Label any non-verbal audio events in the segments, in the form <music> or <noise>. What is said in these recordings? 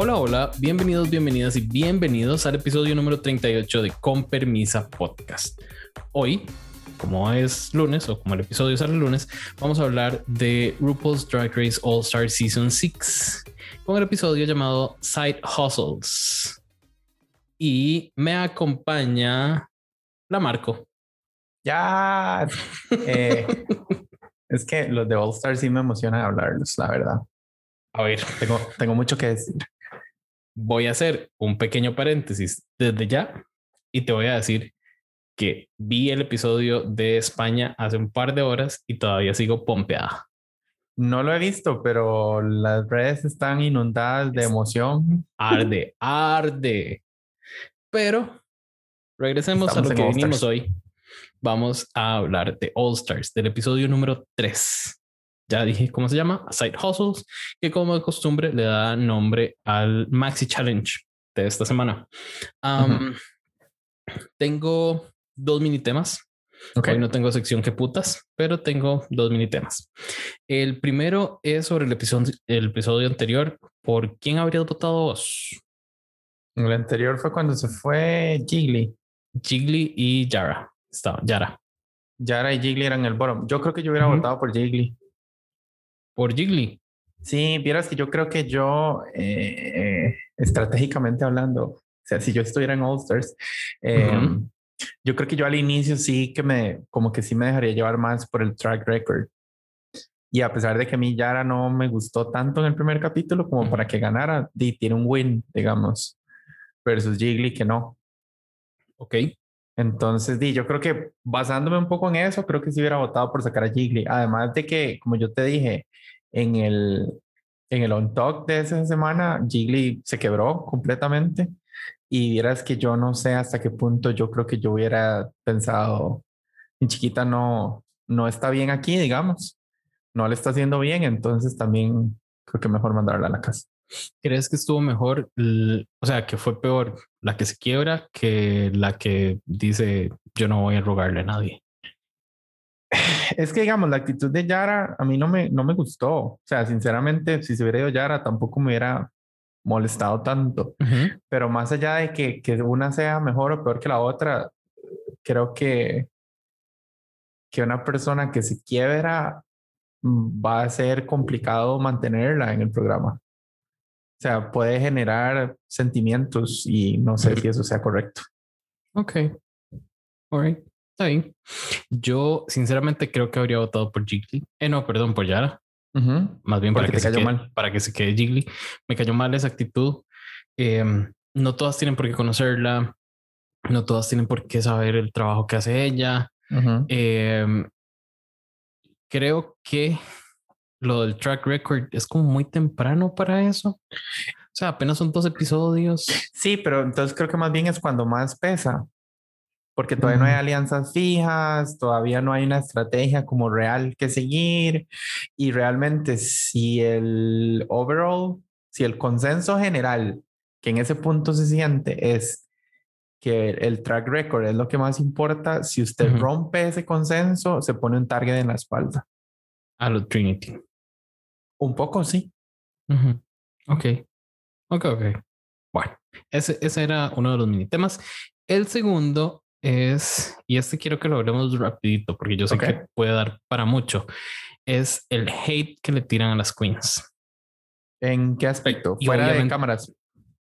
Hola, hola, bienvenidos, bienvenidas y bienvenidos al episodio número 38 de Con Permisa Podcast. Hoy, como es lunes o como el episodio sale el lunes, vamos a hablar de RuPaul's Drag Race All Star Season 6 con el episodio llamado Side Hustles. Y me acompaña la Marco. Ya. Eh, es que los de All Star sí me emocionan hablarlos, la verdad. A ver, Tengo, tengo mucho que decir. Voy a hacer un pequeño paréntesis desde ya y te voy a decir que vi el episodio de España hace un par de horas y todavía sigo pompeada. No lo he visto, pero las redes están inundadas de emoción. Arde, <laughs> arde. Pero regresemos Estamos a lo que vinimos hoy. Vamos a hablar de All Stars, del episodio número 3. Ya dije cómo se llama, Side Hustles, que como de costumbre le da nombre al Maxi Challenge de esta semana. Am, Tengo dos mini temas. Ok. Hoy no tengo sección que putas, pero tengo dos mini temas. El primero es sobre el episodio, el episodio anterior. ¿Por quién habrías votado vos? El anterior fue cuando se fue Jiggly. Jiggly y Yara. Estaba Yara. Yara y Jiggly eran el bottom. Yo creo que yo hubiera Ujú. votado por Jiggly. Por Jiggly. Sí, vieras que yo creo que yo, eh, eh, estratégicamente hablando, o sea, si yo estuviera en All Stars, eh, Ujú. yo creo que yo al inicio sí que me, como que sí me dejaría llevar más por el track record. Y a pesar de que a mí Yara no me gustó tanto en el primer capítulo como para que ganara, tiene un win, digamos, versus Jiggly que no. Ok. Entonces, di, yo creo que basándome un poco en eso, creo que sí hubiera votado por sacar a Jiggly. Además de que, como yo te dije, en el, en el on talk de esa semana, Jiggly se quebró completamente. Y vieras que yo no sé hasta qué punto yo creo que yo hubiera pensado, mi chiquita no, no está bien aquí, digamos. No le está haciendo bien, entonces también creo que mejor mandarla a la casa. ¿Crees que estuvo mejor? O sea, que fue peor la que se quiebra que la que dice yo no voy a rogarle a nadie. <sighs> Es que, digamos, la actitud de Yara a mí no me, no me gustó. O sea, sinceramente, si se hubiera ido Yara, tampoco me hubiera molestado tanto. Ujú. Pero más allá de que, que una sea mejor o peor que la otra, creo que, que una persona que se quiebra mm, va a ser complicado mantenerla en el programa. O sea, puede generar sentimientos y no sé si eso sea correcto. Ok. All right. Está bien. Yo sinceramente creo que habría votado por Jiggly. Eh, no, perdón, por Yara. Más bien para que, se quede, mal. para que se quede Jiggly. Me cayó mal esa actitud. Em, no todas tienen por qué conocerla. No todas tienen por qué saber el trabajo que hace ella. Em, creo que lo del track record es como muy temprano para eso. O sea, apenas son dos episodios. Sí, pero entonces creo que más bien es cuando más pesa, porque todavía no hay alianzas fijas, todavía no hay una estrategia como real que seguir y realmente si el overall, si el consenso general que en ese punto se siente es que el track record es lo que más importa, si usted Ujú. rompe ese consenso, se pone un target en la espalda. A lo Trinity. Un poco, sí. Ujú. Ok. Ok, ok. Bueno, ese, ese era uno de los mini temas. El segundo es, y este quiero que lo hablemos rapidito porque yo sé que puede dar para mucho, es el hate que le tiran a las queens. ¿En qué aspecto? Y Fuera de cámaras.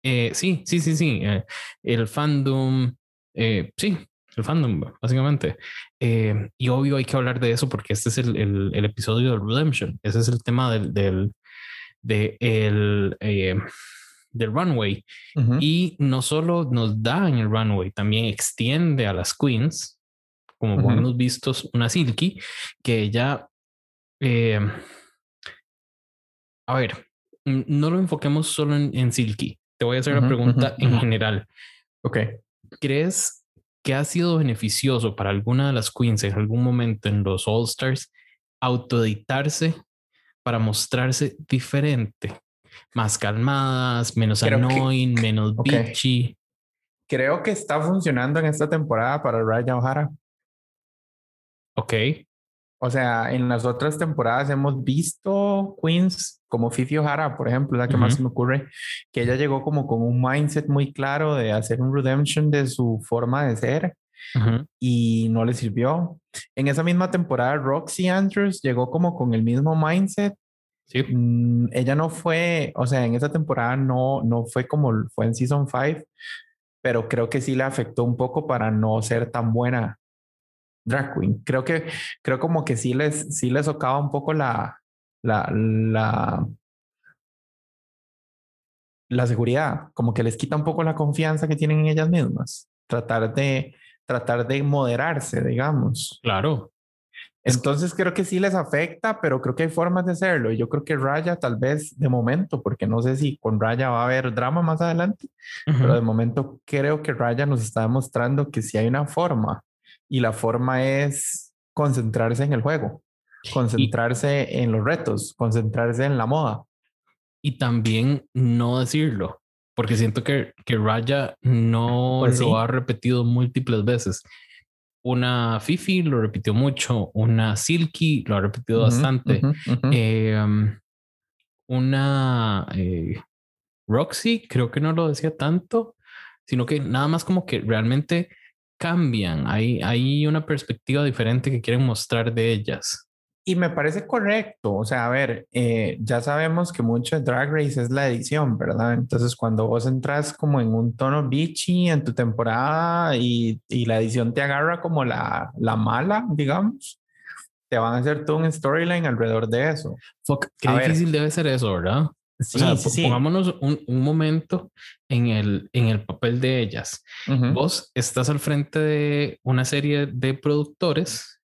Eh, sí, sí, sí, sí. eh, el fandom, eh, sí, el fandom, básicamente. Eh, y obvio hay que hablar de eso porque este es el, el- el episodio del Redemption. Ese es el tema del, del, de el, eh, del runway. Ujú. Y no solo nos da en el runway, también extiende a las queens, como Ujú. hemos visto una Silky, que ella, eh, a ver, no lo enfoquemos solo en, en Silky. Te voy a hacer una Ujú, pregunta en general. Ok. ¿Crees que ha sido beneficioso para alguna de las queens en algún momento en los All Stars autoeditarse para mostrarse diferente? Más calmadas, menos Creo que- annoying, menos bitchy. Creo que está funcionando en esta temporada para Raya O'Hara. Ok. O sea, en las otras temporadas hemos visto queens como Fifi O'Hara, por ejemplo, la que más se me ocurre, que ella llegó como con un mindset muy claro de hacer un redemption de su forma de ser y no le sirvió. En esa misma temporada, Roxy Andrews llegó como con el mismo mindset. Sí. Mm, ella no fue, o sea, en esa temporada no, no fue como fue en Season 5, pero creo que sí le afectó un poco para no ser tan buena drag queen. Creo que, creo como que sí les, sí les tocaba un poco la, la, la, la seguridad, como que les quita un poco la confianza que tienen en ellas mismas. Tratar de, tratar de moderarse, digamos. Claro. Entonces creo que sí les afecta, pero creo que hay formas de hacerlo. Yo creo que Raya tal vez de momento, porque no sé si con Raya va a haber drama más adelante, pero de momento creo que Raya nos está demostrando que sí hay una forma y la forma es concentrarse en el juego, concentrarse en los retos, concentrarse en la moda. Y también no decirlo porque siento que, que Raya no pues lo ha repetido múltiples veces. Una Fifi lo repitió mucho, una Silky lo ha repetido bastante, em, una eh, Roxy creo que no lo decía tanto, sino que nada más como que realmente cambian, hay, hay una perspectiva diferente que quieren mostrar de ellas. Y me parece correcto, o sea, a ver, eh, ya sabemos que mucho de Drag Race es la edición, ¿verdad? Entonces, cuando vos entras como en un tono beachy en tu temporada y, y la edición te agarra como la, la mala, digamos, te van a hacer todo un storyline alrededor de eso. Fuck, qué difícil debe ser eso, ¿verdad? Sí, o sea, pongámonos un, un, momento en el, en el papel de ellas. Vos estás al frente de una serie de productores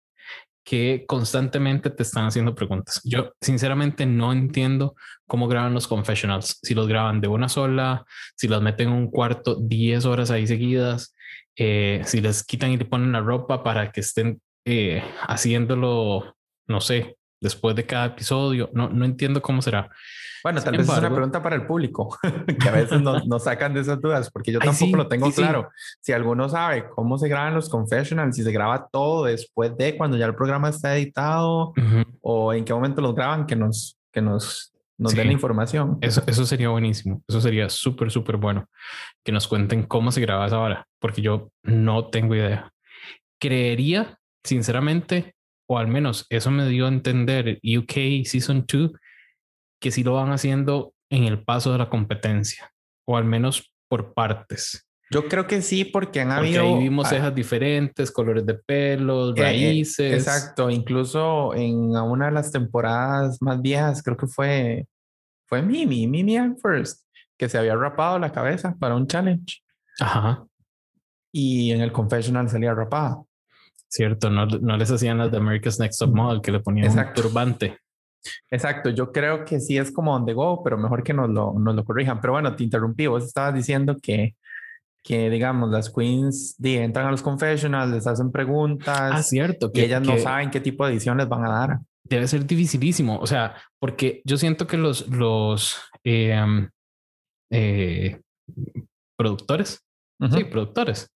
que constantemente te están haciendo preguntas. Yo sinceramente no entiendo cómo graban los confessionals, si los graban de una sola, si los meten en un cuarto 10 horas ahí seguidas, eh, si les quitan y le ponen la ropa para que estén eh, haciéndolo, no sé, después de cada episodio. No, no entiendo cómo será. Bueno, tal vez es una pregunta para el público, <laughs> que a veces nos, <laughs> no sacan de esas dudas, porque yo tampoco lo tengo claro. Si alguno sabe cómo se graban los confessionals, si se graba todo después de cuando ya el programa está editado, o en qué momento los graban, que nos, que nos, nos den la información. Eso, eso sería buenísimo. Eso sería súper, súper bueno. Que nos cuenten cómo se graba esa hora, porque yo no tengo idea. Creería, sinceramente, o al menos eso me dio a entender UK Season 2, que sí lo van haciendo en el paso de la competencia, o al menos por partes. Yo creo que sí, porque han habido. Ahí vimos cejas diferentes, colores de pelo, eh, eh, raíces. exacto, incluso en una de las temporadas más viejas, creo que fue, fue Mimi, Mimi and First, que se había rapado la cabeza para un challenge. Ajá. Y en el confessional salía rapada. Cierto, no, no les hacían las de America's Next Top Model que le ponían un turbante. Exacto, yo creo que sí es como on the go, pero mejor que nos lo, nos lo corrijan. Pero bueno, te interrumpí, vos estabas diciendo que, que digamos, las queens entran a los confessionals, les hacen preguntas. Ah, cierto. Que, ellas no saben qué tipo de edición les van a dar. Debe ser dificilísimo, o sea, porque yo siento que los, los eh, eh, productores, sí, productores,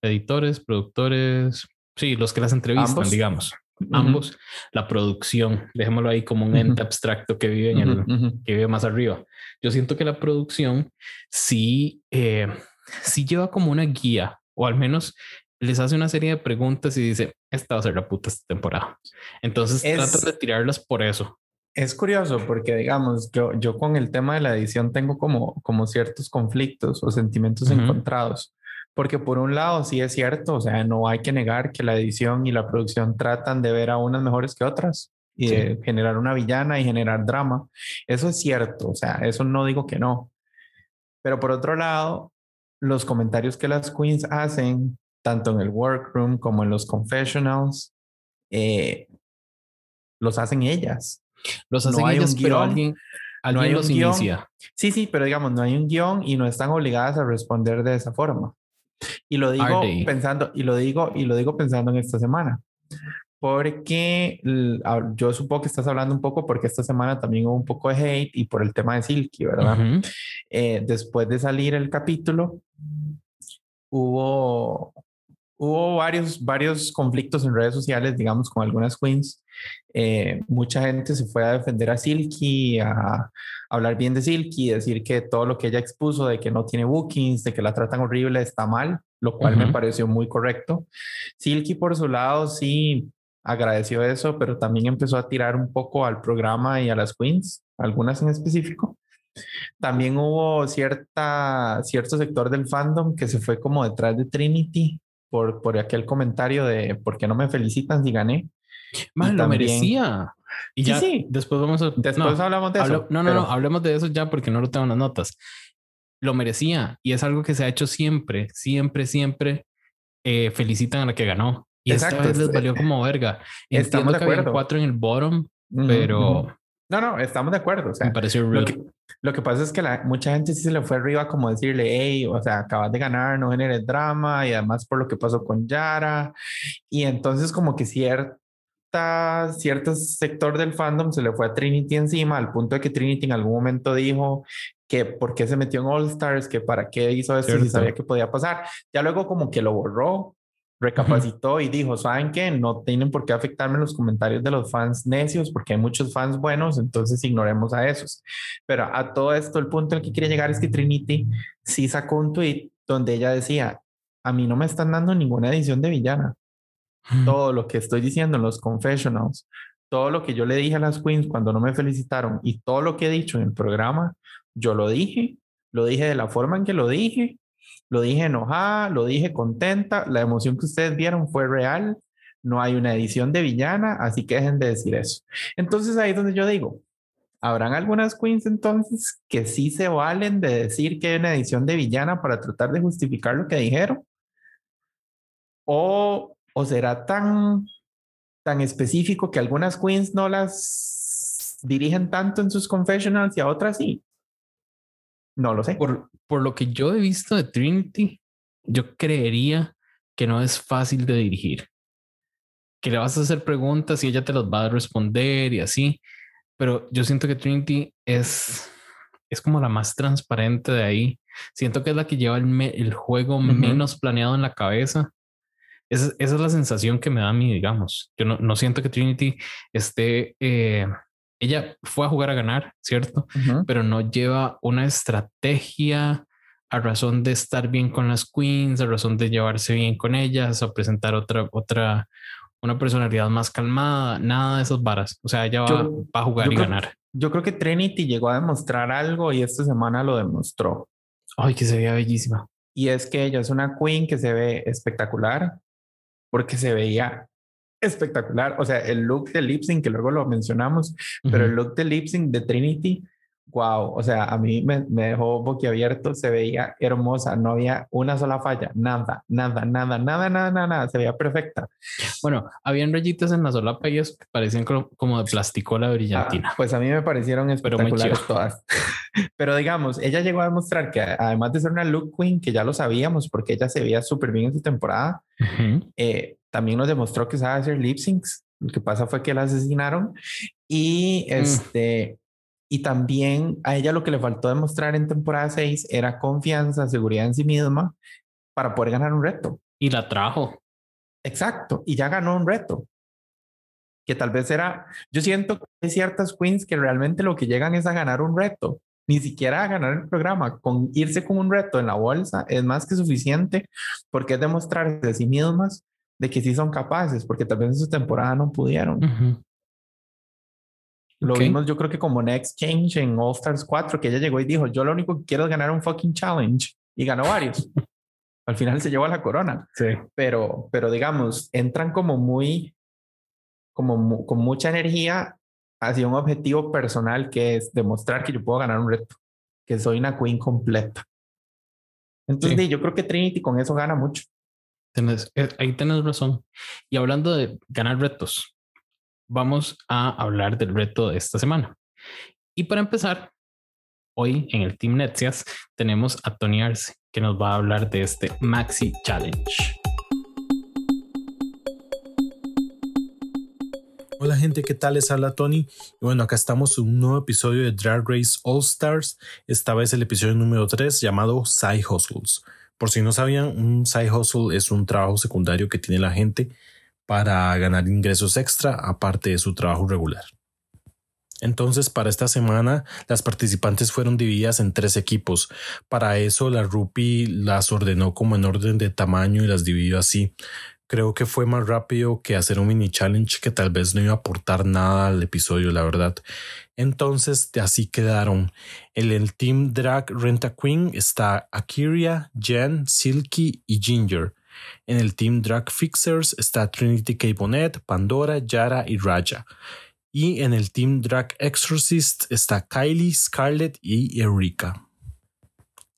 editores, productores, sí, los que las entrevistan, digamos. Ambos, la producción, dejémoslo ahí como un ente abstracto que vive en el, que vive más arriba. Yo siento que la producción sí, eh, sí lleva como una guía, o al menos les hace una serie de preguntas y dice, esta va a ser la puta esta temporada. Entonces tratan de tirarlas por eso. Es curioso porque, digamos, yo, yo con el tema de la edición tengo como, como ciertos conflictos o sentimientos encontrados. Porque por un lado sí es cierto, o sea, no hay que negar que la edición y la producción tratan de ver a unas mejores que otras y de generar una villana y generar drama. Eso es cierto, o sea, eso no digo que no. Pero por otro lado, los comentarios que las queens hacen, tanto en el workroom como en los confessionals, eh, los hacen ellas. Los hacen ellas, pero alguien, no hay los inicia. Sí, sí, pero digamos, no hay un guion y no están obligadas a responder de esa forma. Y lo digo pensando, y lo digo, y lo digo pensando en esta semana. Porque yo supongo que estás hablando un poco porque esta semana también hubo un poco de hate y por el tema de Silky, ¿verdad? Eh, después de salir el capítulo, hubo, hubo varios, varios conflictos en redes sociales, digamos, con algunas queens. Eh, mucha gente se fue a defender a Silky, a, hablar bien de Silky, decir que todo lo que ella expuso de que no tiene bookings, de que la tratan horrible, está mal, lo cual me pareció muy correcto. Silky, por su lado, sí agradeció eso, pero también empezó a tirar un poco al programa y a las queens, algunas en específico. También hubo cierta, cierto sector del fandom que se fue como detrás de Trinity por, por aquel comentario de por qué no me felicitan si gané. Más lo merecía. Y ya sí, después vamos a. Después hablamos de eso. no, no, no, hablemos de eso ya porque no lo tengo en las notas. Lo merecía y es algo que se ha hecho siempre, siempre, siempre. Eh, felicitan a la que ganó. Y esta vez les valió como verga. Entiendo que había cuatro en el bottom, pero. No, no, estamos de acuerdo. O sea, me pareció lo que, lo que, pasa es que la, mucha gente sí se le fue arriba como decirle, hey, o sea, acabas de ganar, no generes drama y además por lo que pasó con Yara. Y entonces como que cierta, cierto sector del fandom se le fue a Trinity encima al punto de que Trinity en algún momento dijo que por qué se metió en All Stars, que para qué hizo esto si sabía que podía pasar. Ya luego como que lo borró recapacitó y dijo, ¿saben qué? No tienen por qué afectarme los comentarios de los fans necios porque hay muchos fans buenos, entonces ignoremos a esos. Pero a todo esto, el punto al que quiere llegar es que Trinity sí sacó un tweet donde ella decía, a mí no me están dando ninguna edición de villana. Todo lo que estoy diciendo en los confessionals, todo lo que yo le dije a las queens cuando no me felicitaron y todo lo que he dicho en el programa, yo lo dije, lo dije de la forma en que lo dije lo dije enojada, lo dije contenta, la emoción que ustedes vieron fue real, no hay una edición de villana, así que dejen de decir eso. Entonces ahí es donde yo digo, ¿habrán algunas queens entonces que sí se valen de decir que hay una edición de villana para tratar de justificar lo que dijeron? ¿O, o será tan, tan específico que algunas queens no las dirigen tanto en sus confessionals y a otras sí? No lo sé. Por, por lo que yo he visto de Trinity, yo creería que no es fácil de dirigir. Que le vas a hacer preguntas y ella te las va a responder y así. Pero yo siento que Trinity es, es como la más transparente de ahí. Siento que es la que lleva el, el juego menos planeado en la cabeza. Esa, esa, es la sensación que me da a mí, digamos. Yo no, no siento que Trinity esté eh, ella fue a jugar a ganar, ¿cierto? Pero no lleva una estrategia a razón de estar bien con las queens, a razón de llevarse bien con ellas, o presentar otra, otra, una personalidad más calmada, nada de esas varas. O sea, ella va, a jugar y ganar. Yo creo que Trinity llegó a demostrar algo y esta semana lo demostró. Ay, que se veía bellísima. Y es que ella es una queen que se ve espectacular porque se veía espectacular. O sea, el look de lip sync, que luego lo mencionamos, pero el look de lip sync de Trinity, wow. O sea, a mí me, me, dejó boquiabierto, se veía hermosa, no había una sola falla, nada, nada, nada, nada, nada, nada, nada, se veía perfecta. Bueno, habían rayitas en la solapa y que parecían como de plasticola brillantina. Ah, pues a mí me parecieron espectaculares todas. <laughs> pero digamos, ella llegó a demostrar que además de ser una look queen, que ya lo sabíamos porque ella se veía súper bien en su temporada, eh, también nos demostró que sabe hacer lip syncs. Lo que pasa fue que la asesinaron y mm. Y también a ella lo que le faltó demostrar en temporada 6 era confianza, seguridad en sí misma para poder ganar un reto. Y la trajo. Exacto, y ya ganó un reto. Que tal vez era, yo siento que hay ciertas queens que realmente lo que llegan es a ganar un reto, ni siquiera a ganar el programa, con irse con un reto en la bolsa es más que suficiente porque es demostrarse a sí mismas de que sí son capaces, porque tal vez en su temporada no pudieron. Lo vimos yo creo que como Next Change en All Stars 4, que ella llegó y dijo, yo lo único que quiero es ganar un fucking challenge. Y ganó varios. <laughs> Al final se llevó la corona. Sí. Pero, pero digamos, entran como muy, como con mucha energía hacia un objetivo personal que es demostrar que yo puedo ganar un reto, que soy una queen completa. Entonces, yo creo que Trinity con eso gana mucho. Eh, ahí tienes razón. Y hablando de ganar retos, vamos a hablar del reto de esta semana. Y para empezar, hoy en el Team Netsias tenemos a Tony Arce, que nos va a hablar de este Maxi Challenge. Hola gente, ¿qué tal? Les habla Tony. Y bueno, acá estamos en un nuevo episodio de Drag Race All Stars, esta vez el episodio número 3 llamado Side Hustles. Por si no sabían, un side hustle es un trabajo secundario que tiene la gente para ganar ingresos extra aparte de su trabajo regular. Entonces, para esta semana, las participantes fueron divididas en tres equipos. Para eso, la Rupi las ordenó como en orden de tamaño y las dividió así. Creo que fue más rápido que hacer un mini challenge que tal vez no iba a aportar nada al episodio, la verdad. Entonces, así quedaron. En el Team Drag Renta Queen está Akiria, Jen, Silky y Ginger. En el Team Drag Fixers está Trinity K. Bonnet, Pandora, Yara y Raja. Y en el Team Drag Exorcist está Kylie, Scarlett y Eureka.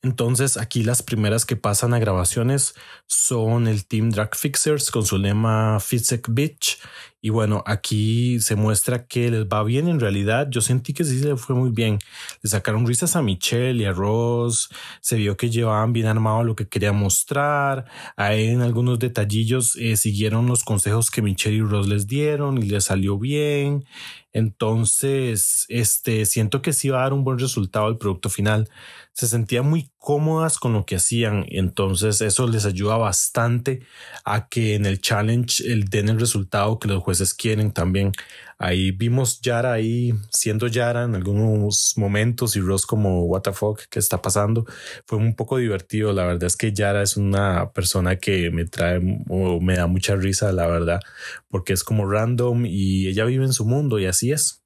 Entonces aquí las primeras que pasan a grabaciones son el Team Drag Fixers con su lema Fitzek Bitch. Y bueno, aquí se muestra que les va bien en realidad. Yo sentí que sí le fue muy bien. Le sacaron risas a Michelle y a Ross. Se vio que llevaban bien armado lo que quería mostrar. Ahí en algunos detallillos eh, siguieron los consejos que Michelle y Ross les dieron y les salió bien. Entonces, este, siento que sí va a dar un buen resultado el producto final. Se sentían muy cómodas con lo que hacían. Entonces, eso les ayuda bastante a que en el challenge el, den el resultado que los jueces quieren también. Ahí vimos Yara ahí siendo Yara en algunos momentos y Ross como what the fuck que está pasando. Fue un poco divertido. La verdad es que Yara es una persona que me trae o me da mucha risa, la verdad, porque es como random y ella vive en su mundo y así es.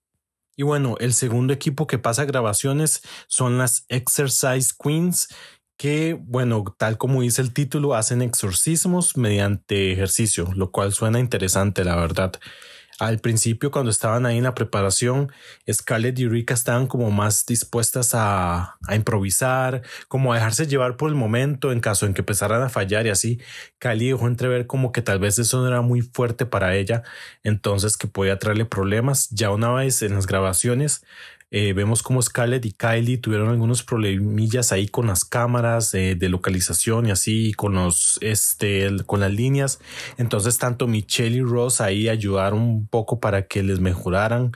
Y bueno, el segundo equipo que pasa grabaciones son las Exercise Queens que, bueno, tal como dice el título, hacen exorcismos mediante ejercicio, lo cual suena interesante, la verdad. Al principio, cuando estaban ahí en la preparación, Scarlett y Eureka estaban como más dispuestas a, improvisar, como a dejarse llevar por el momento en caso en que empezaran a fallar y así. Kylie dejó entrever como que tal vez eso no era muy fuerte para ella, entonces que podía traerle problemas. Ya una vez en las grabaciones, eh, vemos como Scarlett y Kylie tuvieron algunos problemillas ahí con las cámaras eh, de localización y así con los este con las líneas. Entonces tanto Michelle y Ross ahí ayudaron un poco para que les mejoraran.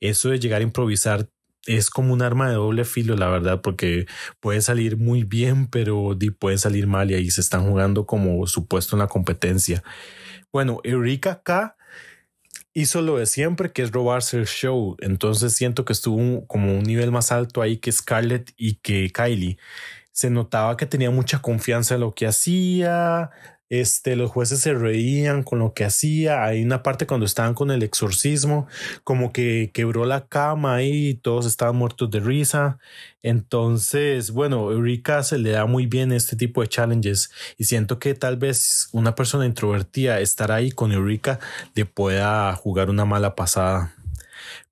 Eso de llegar a improvisar es como un arma de doble filo, la verdad, porque puede salir muy bien, pero puede salir mal y ahí se están jugando como supuesto en la competencia. Bueno, Eureka acá hizo lo de siempre, que es robarse el show. Entonces siento que estuvo como un nivel más alto ahí que Scarlett y que Kylie. Se notaba que tenía mucha confianza en lo que hacía, este, los jueces se reían con lo que hacía. Hay una parte cuando estaban con el exorcismo, como que quebró la cama y todos estaban muertos de risa. Entonces, bueno, Eureka se le da muy bien este tipo de challenges y siento que tal vez una persona introvertida estar ahí con Eureka le pueda jugar una mala pasada.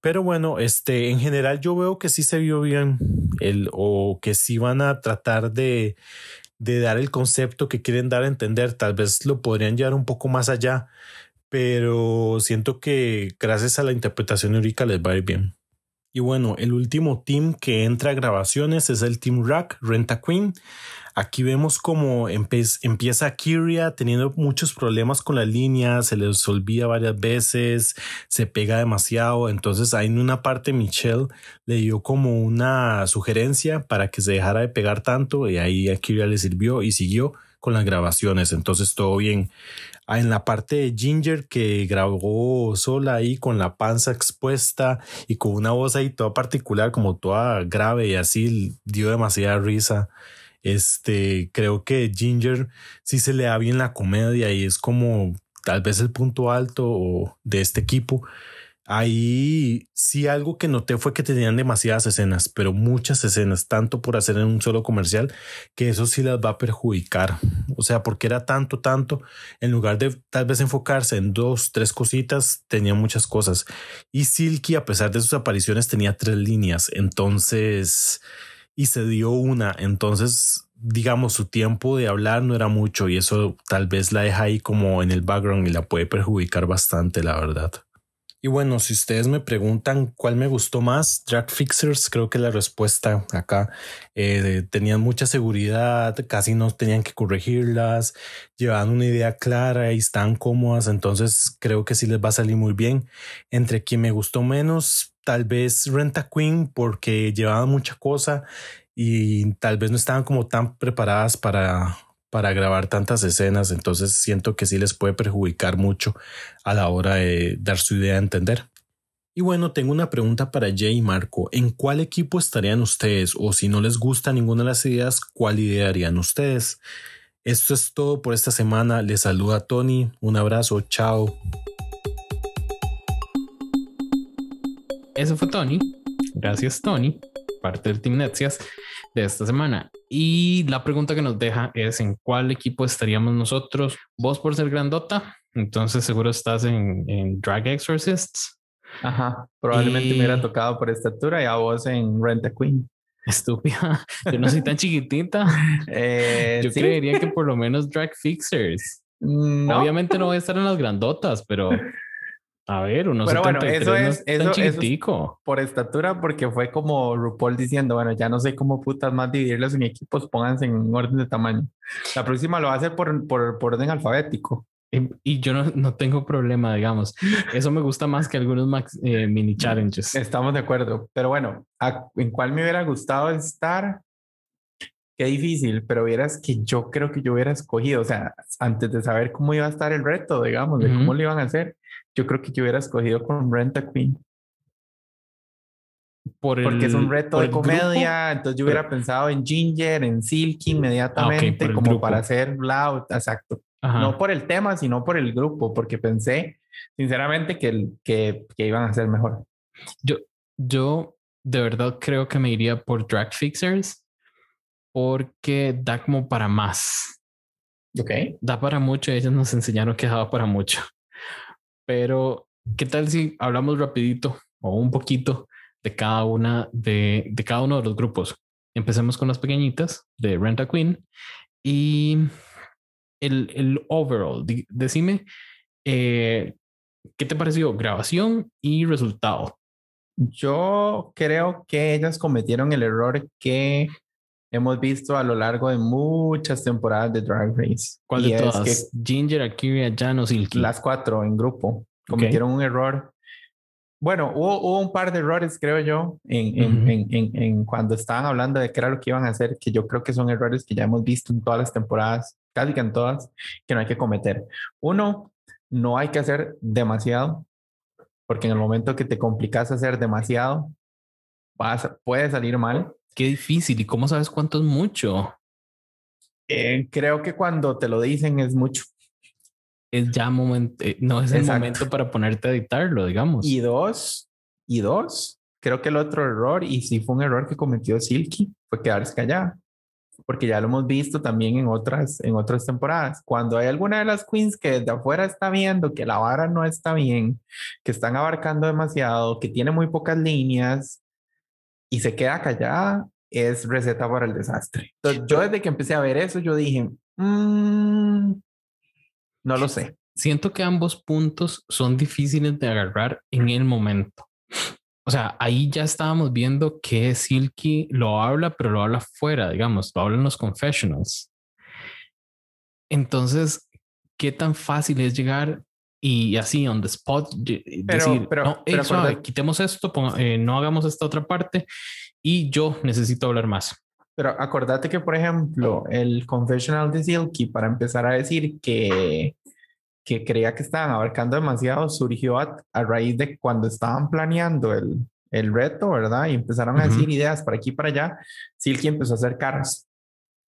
Pero bueno, este, en general yo veo que sí se vio bien el, o que sí van a tratar de de dar el concepto que quieren dar a entender. Tal vez lo podrían llevar un poco más allá, pero siento que gracias a la interpretación de les va a ir bien. Y bueno, el último team que entra a grabaciones es el Team Rack, Renta Queen. Aquí vemos como empieza Kyria teniendo muchos problemas con la línea, se les olvida varias veces, se pega demasiado. Entonces ahí en una parte Michelle le dio como una sugerencia para que se dejara de pegar tanto y ahí a Kyria le sirvió y siguió con las grabaciones. Entonces todo bien. Ah, en la parte de Ginger que grabó sola ahí con la panza expuesta y con una voz ahí toda particular, como toda grave y así dio demasiada risa. Este, creo que Ginger sí se le da bien la comedia y es como tal vez el punto alto de este equipo. Ahí sí algo que noté fue que tenían demasiadas escenas, pero muchas escenas, tanto por hacer en un solo comercial, que eso sí las va a perjudicar. O sea, porque era tanto, tanto, en lugar de tal vez enfocarse en dos, tres cositas, tenía muchas cosas. Y Silky, a pesar de sus apariciones, tenía tres líneas. Entonces, y se dio una. Entonces, digamos, su tiempo de hablar no era mucho y eso tal vez la deja ahí como en el background y la puede perjudicar bastante, la verdad. Y bueno, si ustedes me preguntan cuál me gustó más, Drag Fixers, creo que la respuesta acá eh, tenían mucha seguridad, casi no tenían que corregirlas, llevaban una idea clara y están cómodas, entonces creo que sí les va a salir muy bien. Entre quien me gustó menos, tal vez Renta Queen, porque llevaban mucha cosa y tal vez no estaban como tan preparadas para para grabar tantas escenas, entonces siento que sí les puede perjudicar mucho a la hora de dar su idea a entender. Y bueno, tengo una pregunta para Jay y Marco. ¿En cuál equipo estarían ustedes? O si no les gusta ninguna de las ideas, ¿cuál idea harían ustedes? Esto es todo por esta semana. Les saluda Tony. Un abrazo. Chao. Eso fue Tony. Gracias, Tony. Parte del Team Netsias de esta semana. Y la pregunta que nos deja es en cuál equipo estaríamos nosotros. Vos por ser grandota, entonces seguro estás en, en Drag Exorcists. Ajá, probablemente me hubiera tocado por estatura y a vos en Rent a Queen. Estúpida, yo no soy tan <laughs> chiquitita. Eh, yo creería que por lo menos Drag Fixers. <laughs> Obviamente no voy a estar en las grandotas, pero a ver, uno Pero bueno, eso es, eso, eso por estatura, porque fue como RuPaul diciendo, bueno, ya no sé cómo putas más dividirlos en equipos, pónganse en orden de tamaño. La próxima lo va a hacer por, por, por orden alfabético. Y, yo no, no, tengo problema, digamos. Eso me gusta más que algunos eh, mini challenges. Estamos de acuerdo. Pero bueno, ¿en cuál me hubiera gustado estar? Qué difícil, pero vieras que yo creo que yo hubiera escogido, o sea, antes de saber cómo iba a estar el reto, digamos, de cómo lo iban a hacer, yo creo que yo hubiera escogido con Rent a Queen. Por Porque es un reto de comedia, entonces yo hubiera pensado en Ginger, en Silky inmediatamente, ah, como para hacer loud, exacto. No por el tema, sino por el grupo, porque pensé sinceramente que, que, que iban a ser mejor. Yo, yo de verdad creo que me iría por Drag Fixers porque da como para más. Ok. Da para mucho, ellos nos enseñaron que daba para mucho. Pero, ¿qué tal si hablamos rapidito o un poquito de cada una de, de cada uno de los grupos? Empecemos con las pequeñitas de Rent a Queen y el, el overall. Decime, eh, ¿qué te pareció grabación y resultado? Yo creo que ellas cometieron el error que hemos visto a lo largo de muchas temporadas de Drag Race. ¿Cuál de todas? Que Ginger, Akira, Jan o Silky. Las cuatro en grupo. Cometieron un error. Bueno, hubo, hubo, un par de errores, creo yo, en, en, en, en, cuando estaban hablando de qué era lo que iban a hacer, que yo creo que son errores que ya hemos visto en todas las temporadas, casi que en todas, que no hay que cometer. Uno, no hay que hacer demasiado, porque en el momento que te complicas hacer demasiado, vas, puede salir mal. Qué difícil. ¿Y cómo sabes cuánto es mucho? Eh, creo que cuando te lo dicen es mucho. Es ya momento, eh, no es el momento para ponerte a editarlo, digamos. Y dos, y dos, creo que el otro error, y sí fue un error que cometió Silky, fue quedarse callada. Porque ya lo hemos visto también en otras, en otras temporadas. Cuando hay alguna de las queens que de afuera está viendo que la vara no está bien, que están abarcando demasiado, que tiene muy pocas líneas, y se queda callada, es receta para el desastre. Entonces, yo desde que empecé a ver eso, yo dije, mm, no lo sé. Siento que ambos puntos son difíciles de agarrar en el momento. O sea, ahí ya estábamos viendo que Silky lo habla, pero lo habla fuera, digamos, lo habla en los confessionals. Entonces, ¿qué tan fácil es llegar y así on the spot decir, pero, no, pero quitemos esto, eh, no hagamos esta otra parte y yo necesito hablar más. Pero acordate que, por ejemplo, el confessional de Silky, para empezar a decir que, que creía que estaban abarcando demasiado, surgió a, raíz de cuando estaban planeando el, el reto, ¿verdad? Y empezaron a decir ideas para aquí y para allá. Silky empezó a hacer caras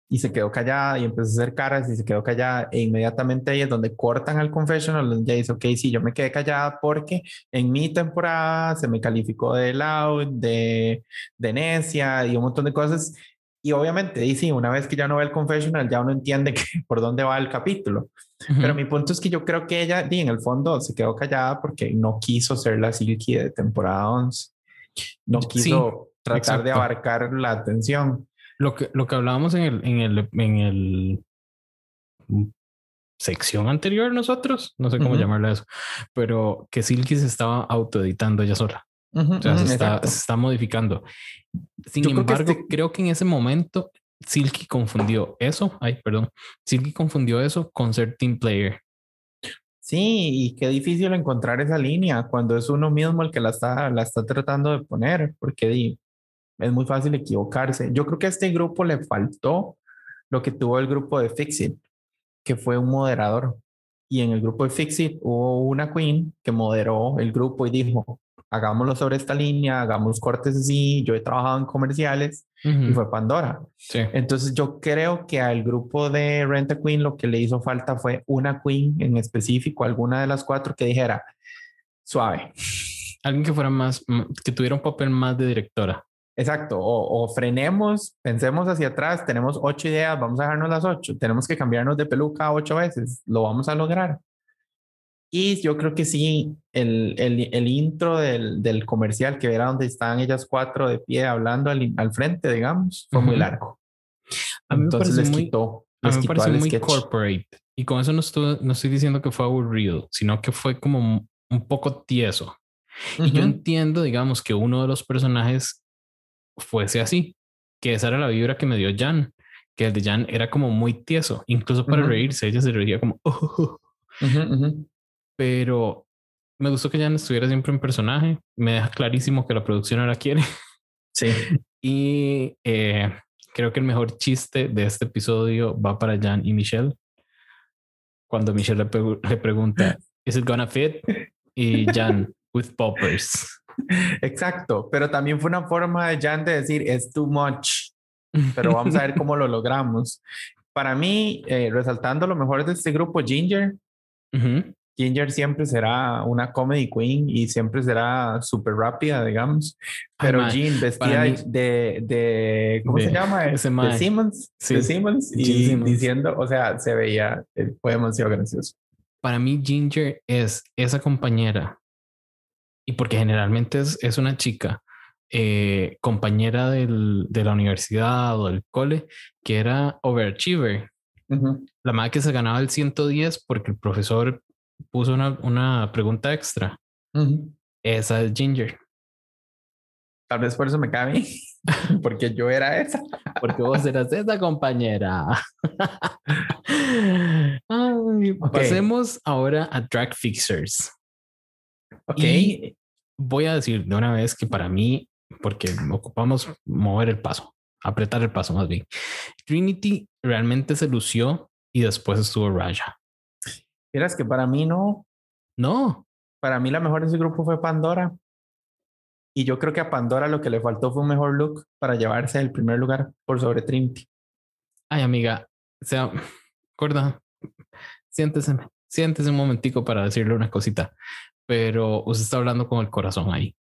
y se quedó callada y empezó a hacer caras y se quedó callada e inmediatamente ahí es donde cortan al confessional donde ya dice, ok, sí, yo me quedé callada porque en mi temporada se me calificó de loud, de, de necia y un montón de cosas y obviamente, dice, una vez que ya no ve el confessional, ya uno entiende <laughs> que, por dónde va el capítulo. Pero mi punto es que yo creo que ella, en el fondo, se quedó callada porque no quiso ser la Silky de temporada 11. No quiso tratar de abarcar la atención. Lo que, lo que hablábamos en el, en el, en el sección anterior nosotros, no sé cómo llamarle eso, pero que Silky se estaba autoeditando ella sola. o sea, se, está, se, está, modificando. Sin embargo, creo que en ese momento Silky confundió eso, ay, perdón, Silky confundió eso con ser team player. Sí, y qué difícil encontrar esa línea cuando es uno mismo el que la está, la está tratando de poner, porque es muy fácil equivocarse. Yo creo que a este grupo le faltó lo que tuvo el grupo de Fixit, que fue un moderador. Y en el grupo de Fixit hubo una queen que moderó el grupo y dijo, hagámoslo sobre esta línea, hagamos cortes así, yo he trabajado en comerciales y fue Pandora. Sí. Entonces yo creo que al grupo de Rent a Queen lo que le hizo falta fue una queen en específico, alguna de las cuatro que dijera, suave. Alguien que fuera más, que tuviera un papel más de directora. Exacto, o, o, frenemos, pensemos hacia atrás, tenemos ocho ideas, vamos a dejarnos las ocho, tenemos que cambiarnos de peluca ocho veces, lo vamos a lograr. Y yo creo que sí, el, el, el intro del, del, comercial, que era donde estaban ellas cuatro de pie hablando al, al frente, digamos, fue uh -huh. muy largo. A mí Entonces me les quitó, muy, les a mí me parece muy sketch. corporate. Y con eso no estoy, no estoy diciendo que fue aburrido, sino que fue como un poco tieso. Uh -huh. Y yo entiendo, digamos, que uno de los personajes fuese así, que esa era la vibra que me dio Jan, que el de Jan era como muy tieso, incluso para uh -huh. reírse, ella se reía como... Oh. Pero me gustó que Jan estuviera siempre en personaje, me deja clarísimo que la producción ahora quiere. Sí. <laughs> Y eh, creo que el mejor chiste de este episodio va para Jan y Michelle. Cuando Michelle le, le pregunta, <laughs> ¿Is it gonna fit? Y Jan, with poppers. <laughs> Exacto, pero también fue una forma de Jan de decir, es too much, pero vamos a ver cómo lo logramos. Para mí, eh, resaltando lo mejor de este grupo, Ginger. Uh -huh. Ginger siempre será una comedy queen y siempre será súper rápida, digamos. Pero Ay, Jean vestida mí, de, de, ¿cómo de, se llama? De Simmons. Sí, de Simmons. Y Simmons. diciendo, o sea, se veía, eh, fue demasiado gracioso. Para mí, Ginger es esa compañera y porque generalmente es, es una chica eh, compañera del, de la universidad o del cole que era overachiever. Uh -huh. La madre que se ganaba el 110 porque el profesor puso una, una pregunta extra. Uh -huh. Esa es Ginger. Tal vez por eso me cabe, <laughs> porque yo era esa. Porque vos eras esa compañera. <laughs> Ay, okay. Pasemos ahora a Drag Fixers. Ok. Y voy a decir de una vez que para mí, porque ocupamos mover el paso, apretar el paso más bien. Trinity realmente se lució y después estuvo Raya. Miras que para mí no. No. Para mí la mejor de ese grupo fue Pandora. Y yo creo que a Pandora lo que le faltó fue un mejor look para llevarse el primer lugar por sobre Trinity. Ay, amiga, o sea, acuerda, siéntese, siéntese un momentico para decirle una cosita pero usted está hablando con el corazón ahí.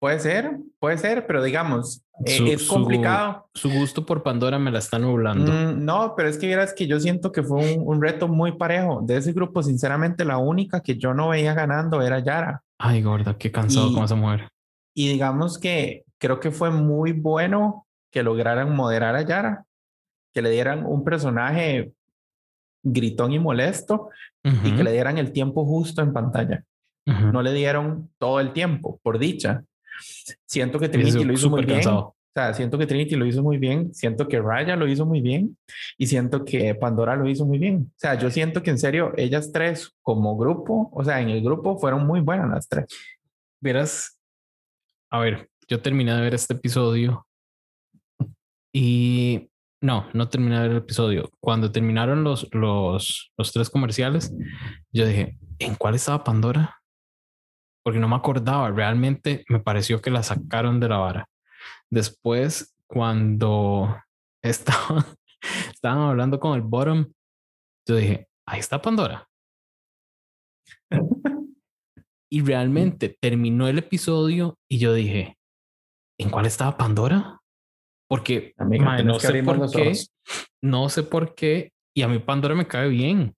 Puede ser, puede ser, pero digamos, eh, es complicado. Su, su, gusto por Pandora me la está nublando. Mm, no, pero es que vieras que yo siento que fue un, un, reto muy parejo. De ese grupo, sinceramente, la única que yo no veía ganando era Yara. Ay, gorda, qué cansado con esa mujer. Y digamos que creo que fue muy bueno que lograran moderar a Yara, que le dieran un personaje gritón y molesto uh -huh. y que le dieran el tiempo justo en pantalla. Uh -huh. No le dieron todo el tiempo, por dicha. Siento que Trinity lo hizo muy bien. Cansado. O sea, siento que Trinity lo hizo muy bien, siento que Raya lo hizo muy bien y siento que Pandora lo hizo muy bien. O sea, yo siento que en serio, ellas tres como grupo, o sea, en el grupo fueron muy buenas las tres. Verás, a ver, yo terminé de ver este episodio y no, no terminé el episodio. Cuando terminaron los, los, los tres comerciales, yo dije, ¿en cuál estaba Pandora? Porque no me acordaba. Realmente me pareció que la sacaron de la vara. Después, cuando <laughs> estaban, estaban hablando con el bottom, yo dije, ahí está Pandora. y realmente terminó el episodio y yo dije, ¿en cuál estaba Pandora? Porque Amiga, man, no sé por qué, no sé por qué, y a mí Pandora me cae bien,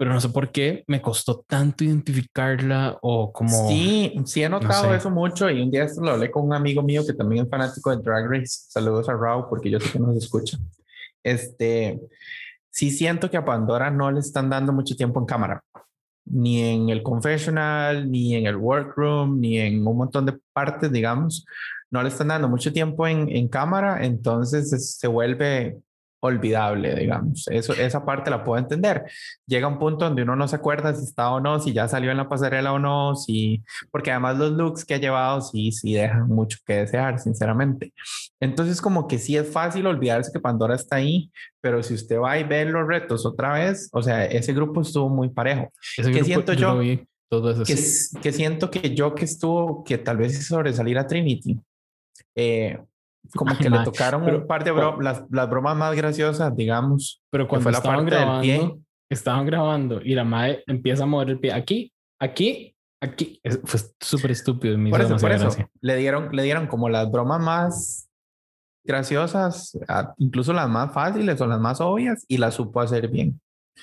pero no sé por qué me costó tanto identificarla o como... Sí, sí he notado no sé. eso mucho y un día esto lo hablé con un amigo mío que también es fanático de Drag Race. Saludos a Raúl porque yo sé que nos escucha. Este, sí siento que a Pandora no le están dando mucho tiempo en cámara ni en el confessional, ni en el workroom, ni en un montón de partes, digamos, no le están dando mucho tiempo en, en cámara, entonces se vuelve olvidable, digamos. Eso, esa parte la puedo entender. Llega un punto donde uno no se acuerda si está o no, si ya salió en la pasarela o no, si, porque además los looks que ha llevado sí, sí dejan mucho que desear, sinceramente. Entonces, como que sí es fácil olvidarse que Pandora está ahí, pero si usted va y ve los retos otra vez, o sea, ese grupo estuvo muy parejo. ¿Qué siento yo? que, que, siento que yo que estuvo, que tal vez sobresalir a Trinity. Eh, como que le tocaron un par de las, las, bromas más graciosas, digamos. Pero cuando fue estaban la grabando, pie, estaban grabando y la madre empieza a mover el pie aquí, aquí, aquí. fue súper estúpido. por eso, por eso. Le dieron, le dieron como las bromas más graciosas, incluso las más fáciles o las más obvias, y las supo hacer bien.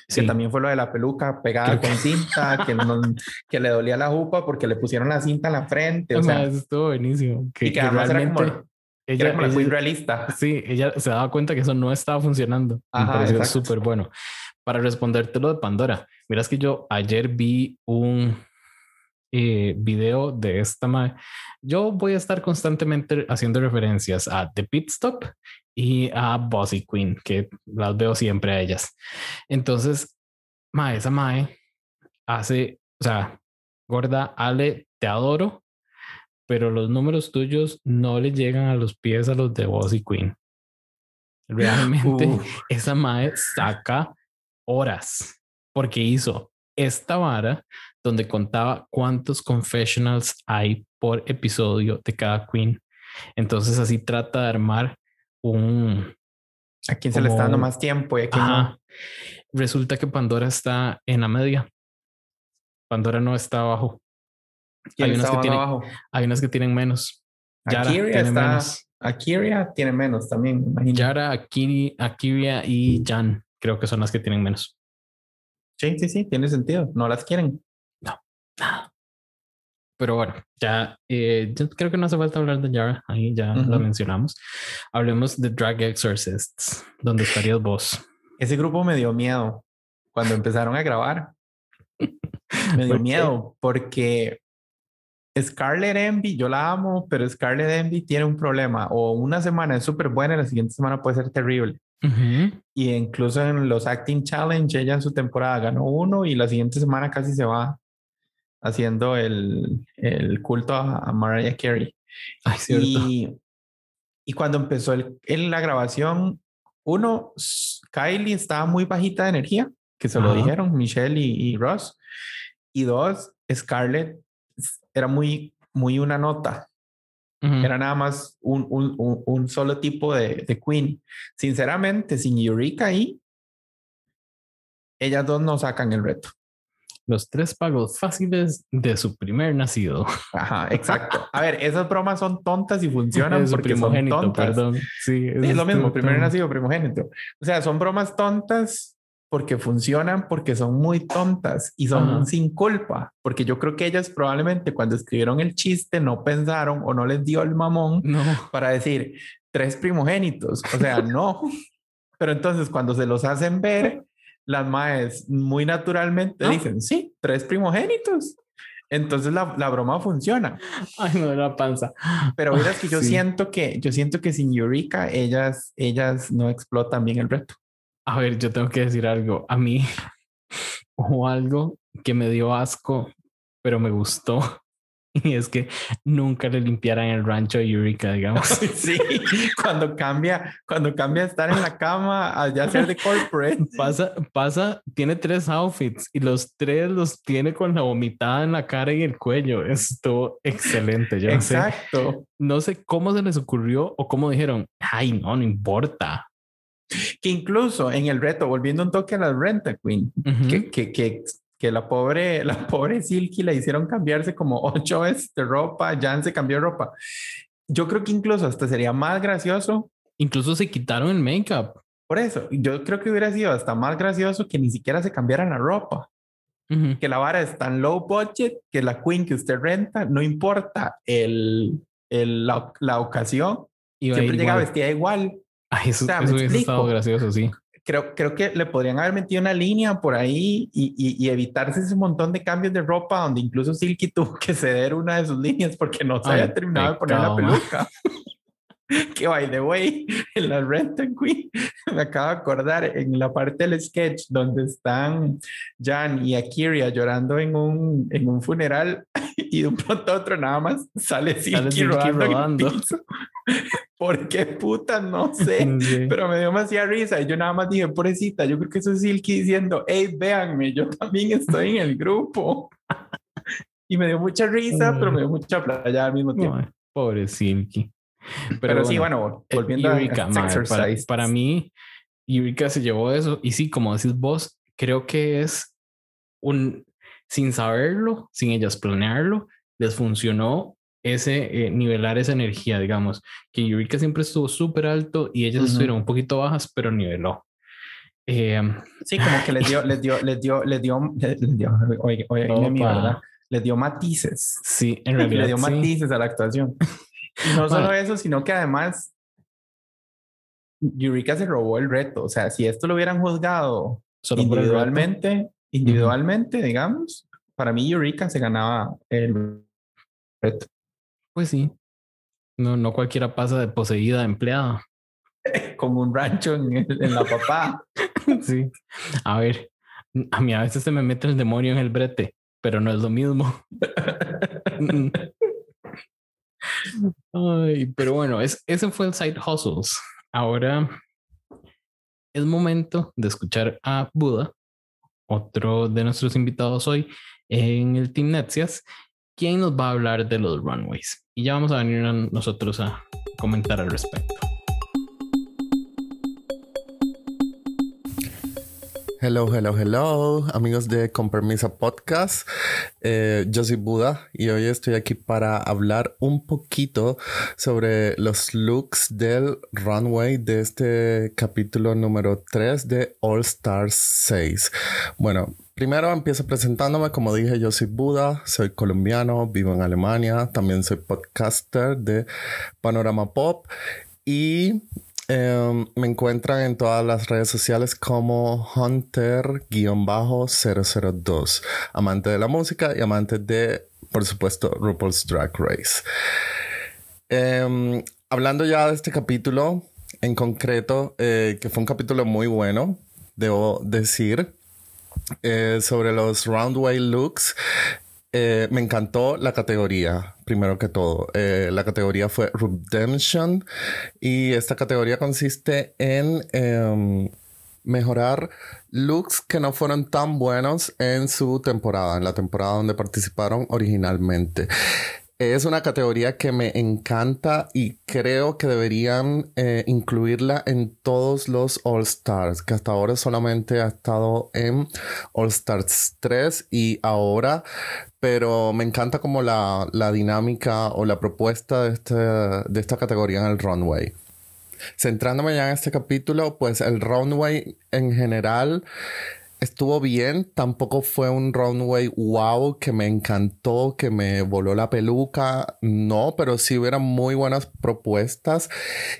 Sí. Que también fue lo de la peluca pegada con cinta, que, <laughs> que le dolía la jupa porque le pusieron la cinta en la frente. O, sea, eso estuvo buenísimo. Que, y que, además realmente... era como, ella, era muy realista. Sí, ella se daba cuenta que eso no estaba funcionando. Ajá, Me pareció súper bueno. Para responderte lo de Pandora, miras que yo ayer vi un eh, video de esta madre. Yo voy a estar constantemente haciendo referencias a The Pit Stop y a Bossy Queen, que las veo siempre a ellas. Entonces, mae, esa mae hace, o sea, gorda, Ale, te adoro, pero los números tuyos no le llegan a los pies a los de Bossy Queen. Realmente, esa mae saca horas porque hizo esta vara donde contaba cuántos confessionals hay por episodio de cada queen. Entonces así trata de armar un... A quién se le está dando más tiempo y a quién no. Resulta que Pandora está en la media. Pandora no está abajo. Hay unas, que tienen, abajo? hay unas que tienen menos. Yara Akiria tiene menos. Akiria tiene menos también, imagino. Yara, Akiri, Akiria y Jan creo que son las que tienen menos. Sí, sí, sí, tiene sentido. No las quieren. No, nada. Pero bueno, ya eh, yo creo que no hace falta hablar de Yara, ahí ya lo mencionamos. Hablemos de Drag Exorcists, donde estarías vos. Ese grupo me dio miedo cuando empezaron a grabar. me dio miedo porque Scarlett Envy, yo la amo, pero Scarlett Envy tiene un problema. O una semana es súper buena y la siguiente semana puede ser terrible. Y incluso en los Acting Challenge, ella en su temporada ganó uno y la siguiente semana casi se va haciendo el, el culto a, Mariah Carey. y, y, cuando empezó el, en la grabación, uno, Kylie estaba muy bajita de energía, que se lo dijeron Michelle y, y, Ross. Y dos, Scarlett era muy, muy una nota. Era nada más un, un, un, solo tipo de, de, Queen. Sinceramente, sin Eureka ahí, ellas dos no sacan el reto los tres pagos fáciles de su primer nacido. Ajá, <laughs> exacto. A ver, esas bromas son tontas y funcionan porque son tontas. Perdón. Sí, es, lo mismo, primer nacido, primogénito. O sea, son bromas tontas porque funcionan, porque son muy tontas y son sin culpa, porque yo creo que ellas probablemente cuando escribieron el chiste no pensaron o no les dio el mamón para decir tres primogénitos, o sea, no. <laughs> Pero entonces cuando se los hacen ver, las maes muy naturalmente dicen, sí, tres primogénitos. Entonces la, la, broma funciona. Ay, no, la panza. Pero mira que yo siento que, yo siento que sin Eureka, ellas, ellas no explotan bien el reto. A ver, yo tengo que decir algo. A mí, <laughs> o algo que me dio asco, pero me gustó, <laughs> y es que nunca le limpiaran el rancho a Eureka, digamos. <laughs> Sí, cuando cambia, cuando cambia estar en la cama a ya ser de corporate. <laughs> Pasa, pasa, tiene tres outfits y los tres los tiene con la vomitada en la cara y el cuello. Esto excelente. Yo Exacto. No sé, cómo se les ocurrió o cómo dijeron, ay, no, no importa. Que incluso en el reto, volviendo un toque a la Renta Queen, que, que, que que la pobre, la pobre Silky la hicieron cambiarse como ocho veces de ropa, Jan se cambió de ropa. Yo creo que incluso hasta sería más gracioso. Incluso se quitaron el make-up. Por eso, yo creo que hubiera sido hasta más gracioso que ni siquiera se cambiaran la ropa. Que la vara es tan low budget que la queen que usted renta, no importa el, el la, la, ocasión, siempre llega vestida igual. Ay, eso, eso hubiese estado gracioso, sí creo, creo que le podrían haber metido una línea por ahí y, y, evitarse ese montón de cambios de ropa donde incluso Silky tuvo que ceder una de sus líneas porque no se había terminado de poner la peluca. <laughs> que by the way, en la Rent and Queen, <laughs> me acabo de acordar en la parte del sketch donde están Jan y Akiria llorando en un, en un funeral <laughs> y de un pronto a otro nada más sale Silky, rodando. rodando. ¿Por qué puta? No sé, pero me dio demasiada risa y yo nada más dije, pobrecita, yo creo que eso es Silky diciendo, hey, véanme, yo también estoy en el grupo. y me dio mucha risa, pero me dio mucha playa al mismo tiempo. pobre Silky. <laughs> Pero, sí, bueno, eh, volviendo a para, para, mí, Eureka se llevó eso. Y sí, como decís vos, creo que es un, sin saberlo, sin ellas planearlo, les funcionó ese eh, nivelar esa energía, digamos, que Eureka siempre estuvo súper alto y ellas estuvieron un poquito bajas, pero niveló. Eh, sí, como que les dio, les dio, les dio, les dio, <laughs> les dio, oye, oye, ¿verdad? Les dio matices. Sí, en <laughs> realidad. le dio matices a la actuación. Y no solo eso, sino que además Eureka se robó el reto. O sea, si esto lo hubieran juzgado individualmente, individualmente, digamos, para mí Eureka se ganaba el reto. Pues sí. No, no cualquiera pasa de poseída a empleada. <laughs> Como un rancho en, en la papá. <laughs> sí. A ver, a mí a veces se me mete el demonio en el brete, pero no es lo mismo. <laughs> Ay, pero bueno, es, ese fue el Side Hustles. Ahora es momento de escuchar a Buda, otro de nuestros invitados hoy en el Team Netsias, quien nos va a hablar de los runways. Y ya vamos a venir nosotros a comentar al respecto. Hello, hello, hello, amigos de Con Permisa Podcast. Eh, yo soy Buda y hoy estoy aquí para hablar un poquito sobre los looks del runway de este capítulo número 3 de All Stars 6. Bueno, primero empiezo presentándome. Como dije, yo soy Buda, soy colombiano, vivo en Alemania, también soy podcaster de Panorama Pop y Em, me encuentran en todas las redes sociales como Hunter-002, amante de la música y amante de, por supuesto, RuPaul's Drag Race. Em, hablando ya de este capítulo en concreto, eh, que fue un capítulo muy bueno, debo decir, eh, sobre los Roundway looks. Eh, me encantó la categoría, primero que todo. Eh, la categoría fue Redemption y esta categoría consiste en em, mejorar looks que no fueron tan buenos en su temporada, en la temporada donde participaron originalmente. Es una categoría que me encanta y creo que deberían eh, incluirla en todos los All Stars, que hasta ahora solamente ha estado en All Stars 3 y ahora, pero me encanta como la, la dinámica o la propuesta de, este, de esta categoría en el runway. Centrándome ya en este capítulo, pues el runway en general estuvo bien, tampoco fue un runway wow que me encantó, que me voló la peluca, no, pero sí hubieron muy buenas propuestas.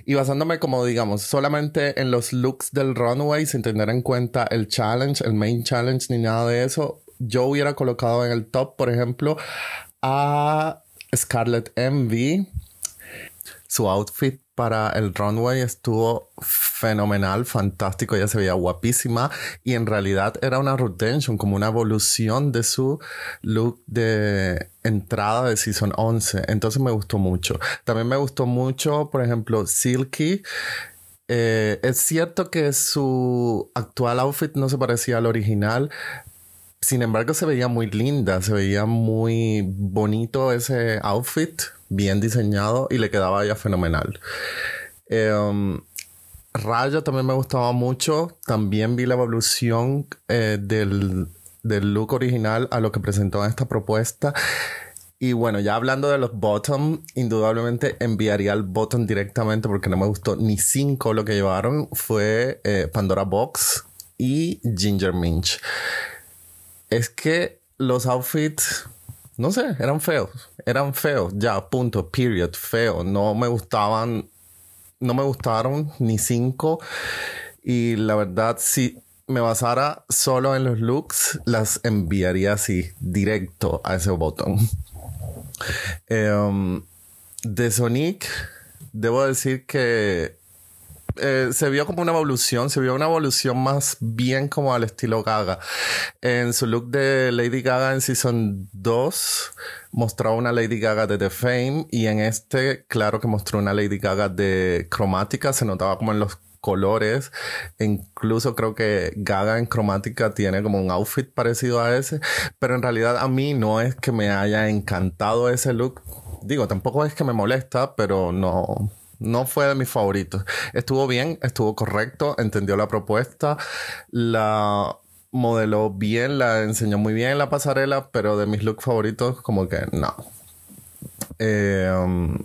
Y basándome como digamos solamente en los looks del runway sin tener en cuenta el challenge, el main challenge ni nada de eso, yo hubiera colocado en el top, por ejemplo, a Scarlett Envy, su outfit para el runway estuvo fenomenal, fantástico, ella se veía guapísima y en realidad era una redemption, como una evolución de su look de entrada de Season 11. Entonces me gustó mucho. También me gustó mucho, por ejemplo, Silky. Eh, es cierto que su actual outfit no se parecía al original, sin embargo, se veía muy linda, se veía muy bonito ese outfit, bien diseñado y le quedaba ya fenomenal. Eh, Raya también me gustaba mucho. También vi la evolución eh, del, del, look original a lo que presentó en esta propuesta. Y bueno, ya hablando de los bottom, indudablemente enviaría el bottom directamente porque no me gustó ni cinco lo que llevaron. Fue eh, Pandora Box y Ginger Minch. Es que los outfits no sé, eran feos. Eran feos, ya, punto, period, feo. No me gustaban, no me gustaron ni cinco. Y la verdad, si me basara solo en los looks, las enviaría así, directo a ese botón. <laughs> Em, de Sonic, debo decir que eh, se vio como una evolución, se vio una evolución más bien como al estilo Gaga. En su look de Lady Gaga en Season 2 mostró una Lady Gaga de The Fame y en este, claro que mostró una Lady Gaga de cromática, se notaba como en los colores. Incluso creo que Gaga en cromática tiene como un outfit parecido a ese. Pero en realidad a mí no es que me haya encantado ese look. Digo, tampoco es que me molesta, pero no, no fue de mis favoritos. Estuvo bien, estuvo correcto, entendió la propuesta, la modeló bien, la enseñó muy bien en la pasarela, pero de mis looks favoritos, como que no. Eh, um,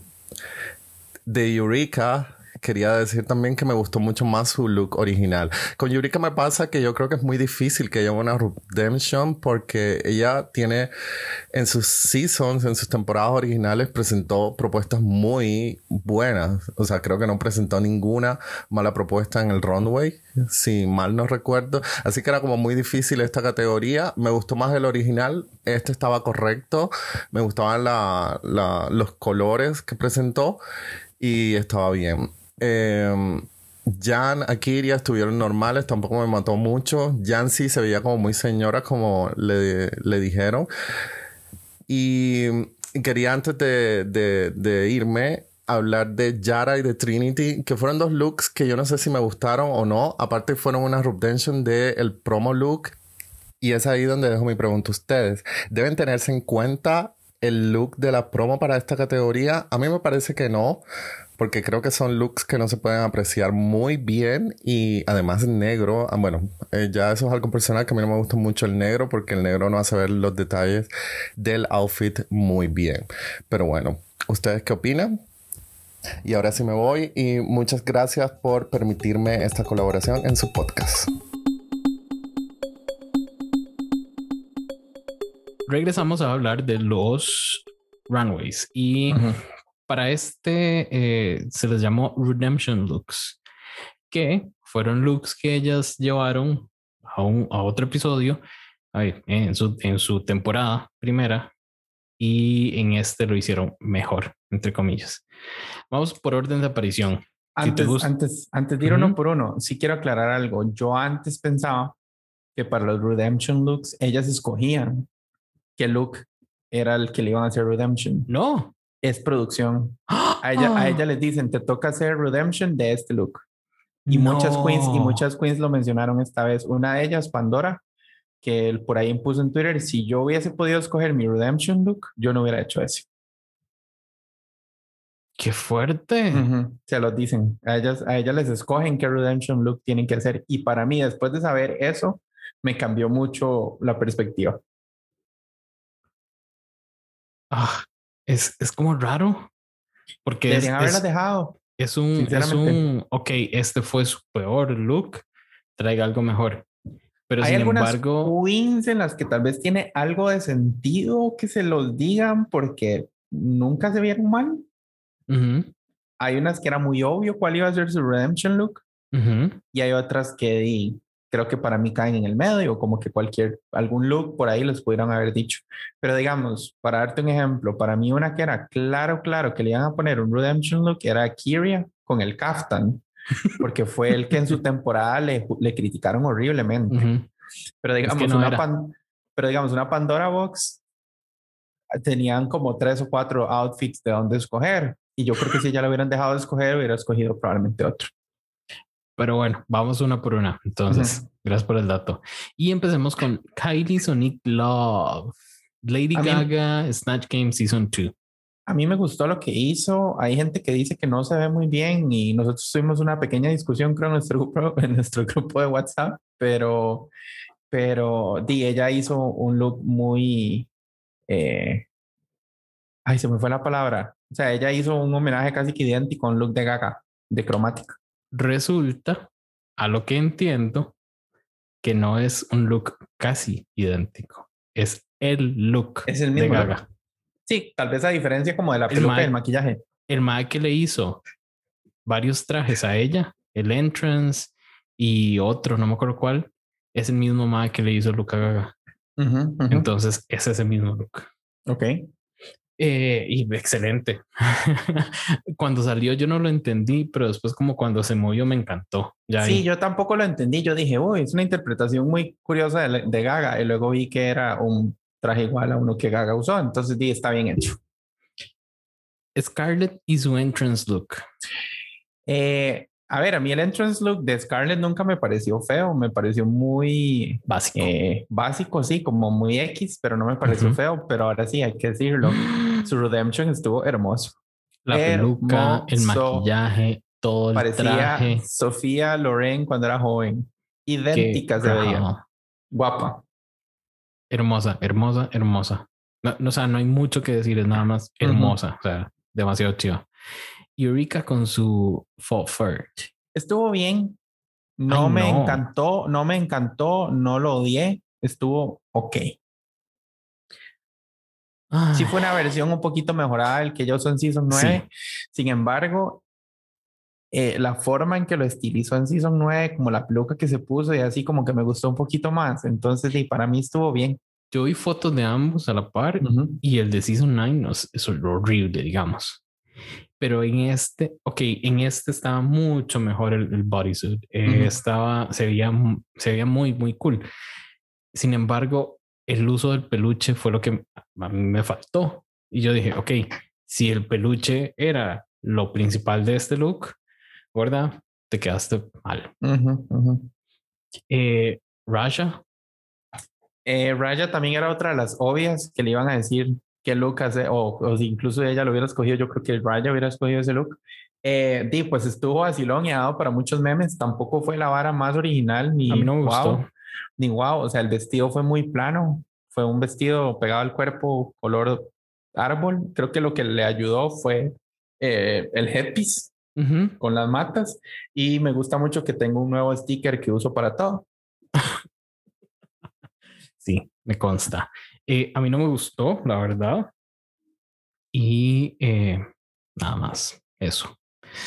de Eureka, quería decir también que me gustó mucho más su look original. Con Yurika me pasa que yo creo que es muy difícil que haya una redemption porque ella tiene en sus seasons, en sus temporadas originales, presentó propuestas muy buenas. O sea, creo que no presentó ninguna mala propuesta en el runway, si mal no recuerdo. Así que era como muy difícil esta categoría. Me gustó más el original. Este estaba correcto. Me gustaban los colores que presentó y estaba bien. Eh, Jan, Akiria estuvieron normales, tampoco me mató mucho. Jan sí se veía como muy señora, como le, le dijeron. Y quería antes de, de, irme hablar de Yara y de Trinity, que fueron dos looks que yo no sé si me gustaron o no. Aparte fueron una redemption del el promo look. Y es ahí donde dejo mi pregunta a ustedes. ¿Deben tenerse en cuenta el look de la promo para esta categoría? A mí me parece que no porque creo que son looks que no se pueden apreciar muy bien y además negro, ah, bueno, eh, ya eso es algo personal que a mí no me gusta mucho el negro porque el negro no hace ver los detalles del outfit muy bien. Pero bueno, ¿ustedes qué opinan? Y ahora sí me voy y muchas gracias por permitirme esta colaboración en su podcast. Regresamos a hablar de los runways y para este eh, se les llamó Redemption Looks, que fueron looks que ellas llevaron a, un, a otro episodio en, su, en su temporada primera y en este lo hicieron mejor, entre comillas. Vamos por orden de aparición. Antes, antes, antes de ir uno por uno, sí quiero aclarar algo. Yo antes pensaba que para los Redemption looks ellas escogían qué look era el que le iban a hacer Redemption. No, es producción. A ella, a ella les dicen, te toca hacer redemption de este look. Y muchas queens y muchas queens lo mencionaron esta vez. Una de ellas, Pandora, que él por ahí impuso en Twitter, si yo hubiese podido escoger mi redemption look, yo no hubiera hecho eso. Qué fuerte. Se lo dicen. A ellas, a ellas les escogen qué redemption look tienen que hacer. Y para mí, después de saber eso, me cambió mucho la perspectiva. Ah, es, es como raro. Porque Deberían haberla dejado. Es un, es un, ok, este fue su peor look, traiga algo mejor. Pero Hay sin algunas embargo, queens en las que tal vez tiene algo de sentido que se los digan porque nunca se vieron mal. ujú, Hay unas que era muy obvio cuál iba a ser su redemption look ujú, y hay otras que di- creo que para mí caen en el medio, como que cualquier, algún look por ahí les pudieron haber dicho. Pero digamos, para darte un ejemplo, para mí una que era claro, claro que le iban a poner un redemption look era Kyria con el kaftan, porque fue el que en su temporada le, le criticaron horriblemente. ujú. Pero digamos, no una pan- pero digamos, una Pandora Box tenían como tres o cuatro outfits de dónde escoger. Y yo creo que si ya lo hubieran dejado de escoger, hubiera escogido probablemente otro. Pero bueno, vamos una por una. Entonces, gracias por el dato. Y empecemos con Kylie Sonic Love, Lady A mí- Gaga, Snatch Game Season 2. A mí me gustó lo que hizo. Hay gente que dice que no se ve muy bien y nosotros tuvimos una pequeña discusión creo en nuestro grupo, <laughs> en nuestro grupo de WhatsApp, pero, pero di, ella hizo un look muy, eh, ay, se me fue la palabra. O sea, ella hizo un homenaje casi que idéntico a un look de Gaga, de cromática. Resulta, a lo que entiendo, que no es un look casi idéntico. Es el look Es el de mismo look. Gaga. Sí, tal vez a diferencia como de la El peluca y el maquillaje. El mae que le hizo varios trajes a ella, el entrance y otro, no me acuerdo cuál, es el mismo mae que le hizo el look a Gaga. Entonces, es ese mismo look. ok. Eh, y excelente. <laughs> cuando salió yo no lo entendí, pero después como cuando se movió me encantó. Ya sí, ahí- yo tampoco lo entendí. Yo dije, uy, es una interpretación muy curiosa de, de Gaga. Y luego vi que era un traje igual a uno que Gaga usó. Entonces di, está bien hecho. Scarlett y su entrance look. Eh, a ver, a mí el entrance look de Scarlett nunca me pareció feo. Me pareció muy Básico. eh, básico, sí, como muy X, pero no me pareció Ujú. feo. Pero ahora sí, hay que decirlo. <laughs> Su redemption estuvo hermoso. La peluca, el maquillaje, todo el Parecía traje. Sofía Loren cuando era joven. Qué Idéntica se veía. rajado. Guapa. Hermosa, hermosa, hermosa. No, no, o sea, no hay mucho que decir, es nada más hermosa. O sea, demasiado chiva. Eureka con su fur. Estuvo bien. No Ay, me no. encantó, no me encantó, no lo odié. Estuvo ok. Sí Ay, fue una versión un poquito mejorada del que yo usó en Season 9. Sin embargo, eh, la forma en que lo estilizó en Season 9, como la peluca que se puso y así como que me gustó un poquito más. Entonces, sí, para mí estuvo bien. Yo vi fotos de ambos a la par y el de Season 9 no es, es horrible, digamos. Pero en este, ok, en este estaba mucho mejor el, el bodysuit. Eh. Estaba, se veía, se veía muy, muy cool. Sin embargo, el uso del peluche fue lo que a mí me faltó. Y yo dije, ok, si el peluche era lo principal de este look, ¿verdad? Te quedaste mal. Ujú, ujú. Eh, Raja, Eh, Raya también era otra de las obvias que le iban a decir que look hace, o, o si incluso ella lo hubiera escogido, yo creo que Raya hubiera escogido ese look. Eh, di, pues estuvo vacilón y ha dado para muchos memes. Tampoco fue la vara más original ni a mí no me wow, gustó. Ni wow. O sea, el vestido fue muy plano. Fue un vestido pegado al cuerpo, color árbol. Creo que lo que le ayudó fue eh, el headpiece con las matas. Y me gusta mucho que tengo un nuevo sticker que uso para todo. <laughs> Sí, me consta. Eh, a mí no me gustó, la verdad. Y eh, nada más, eso.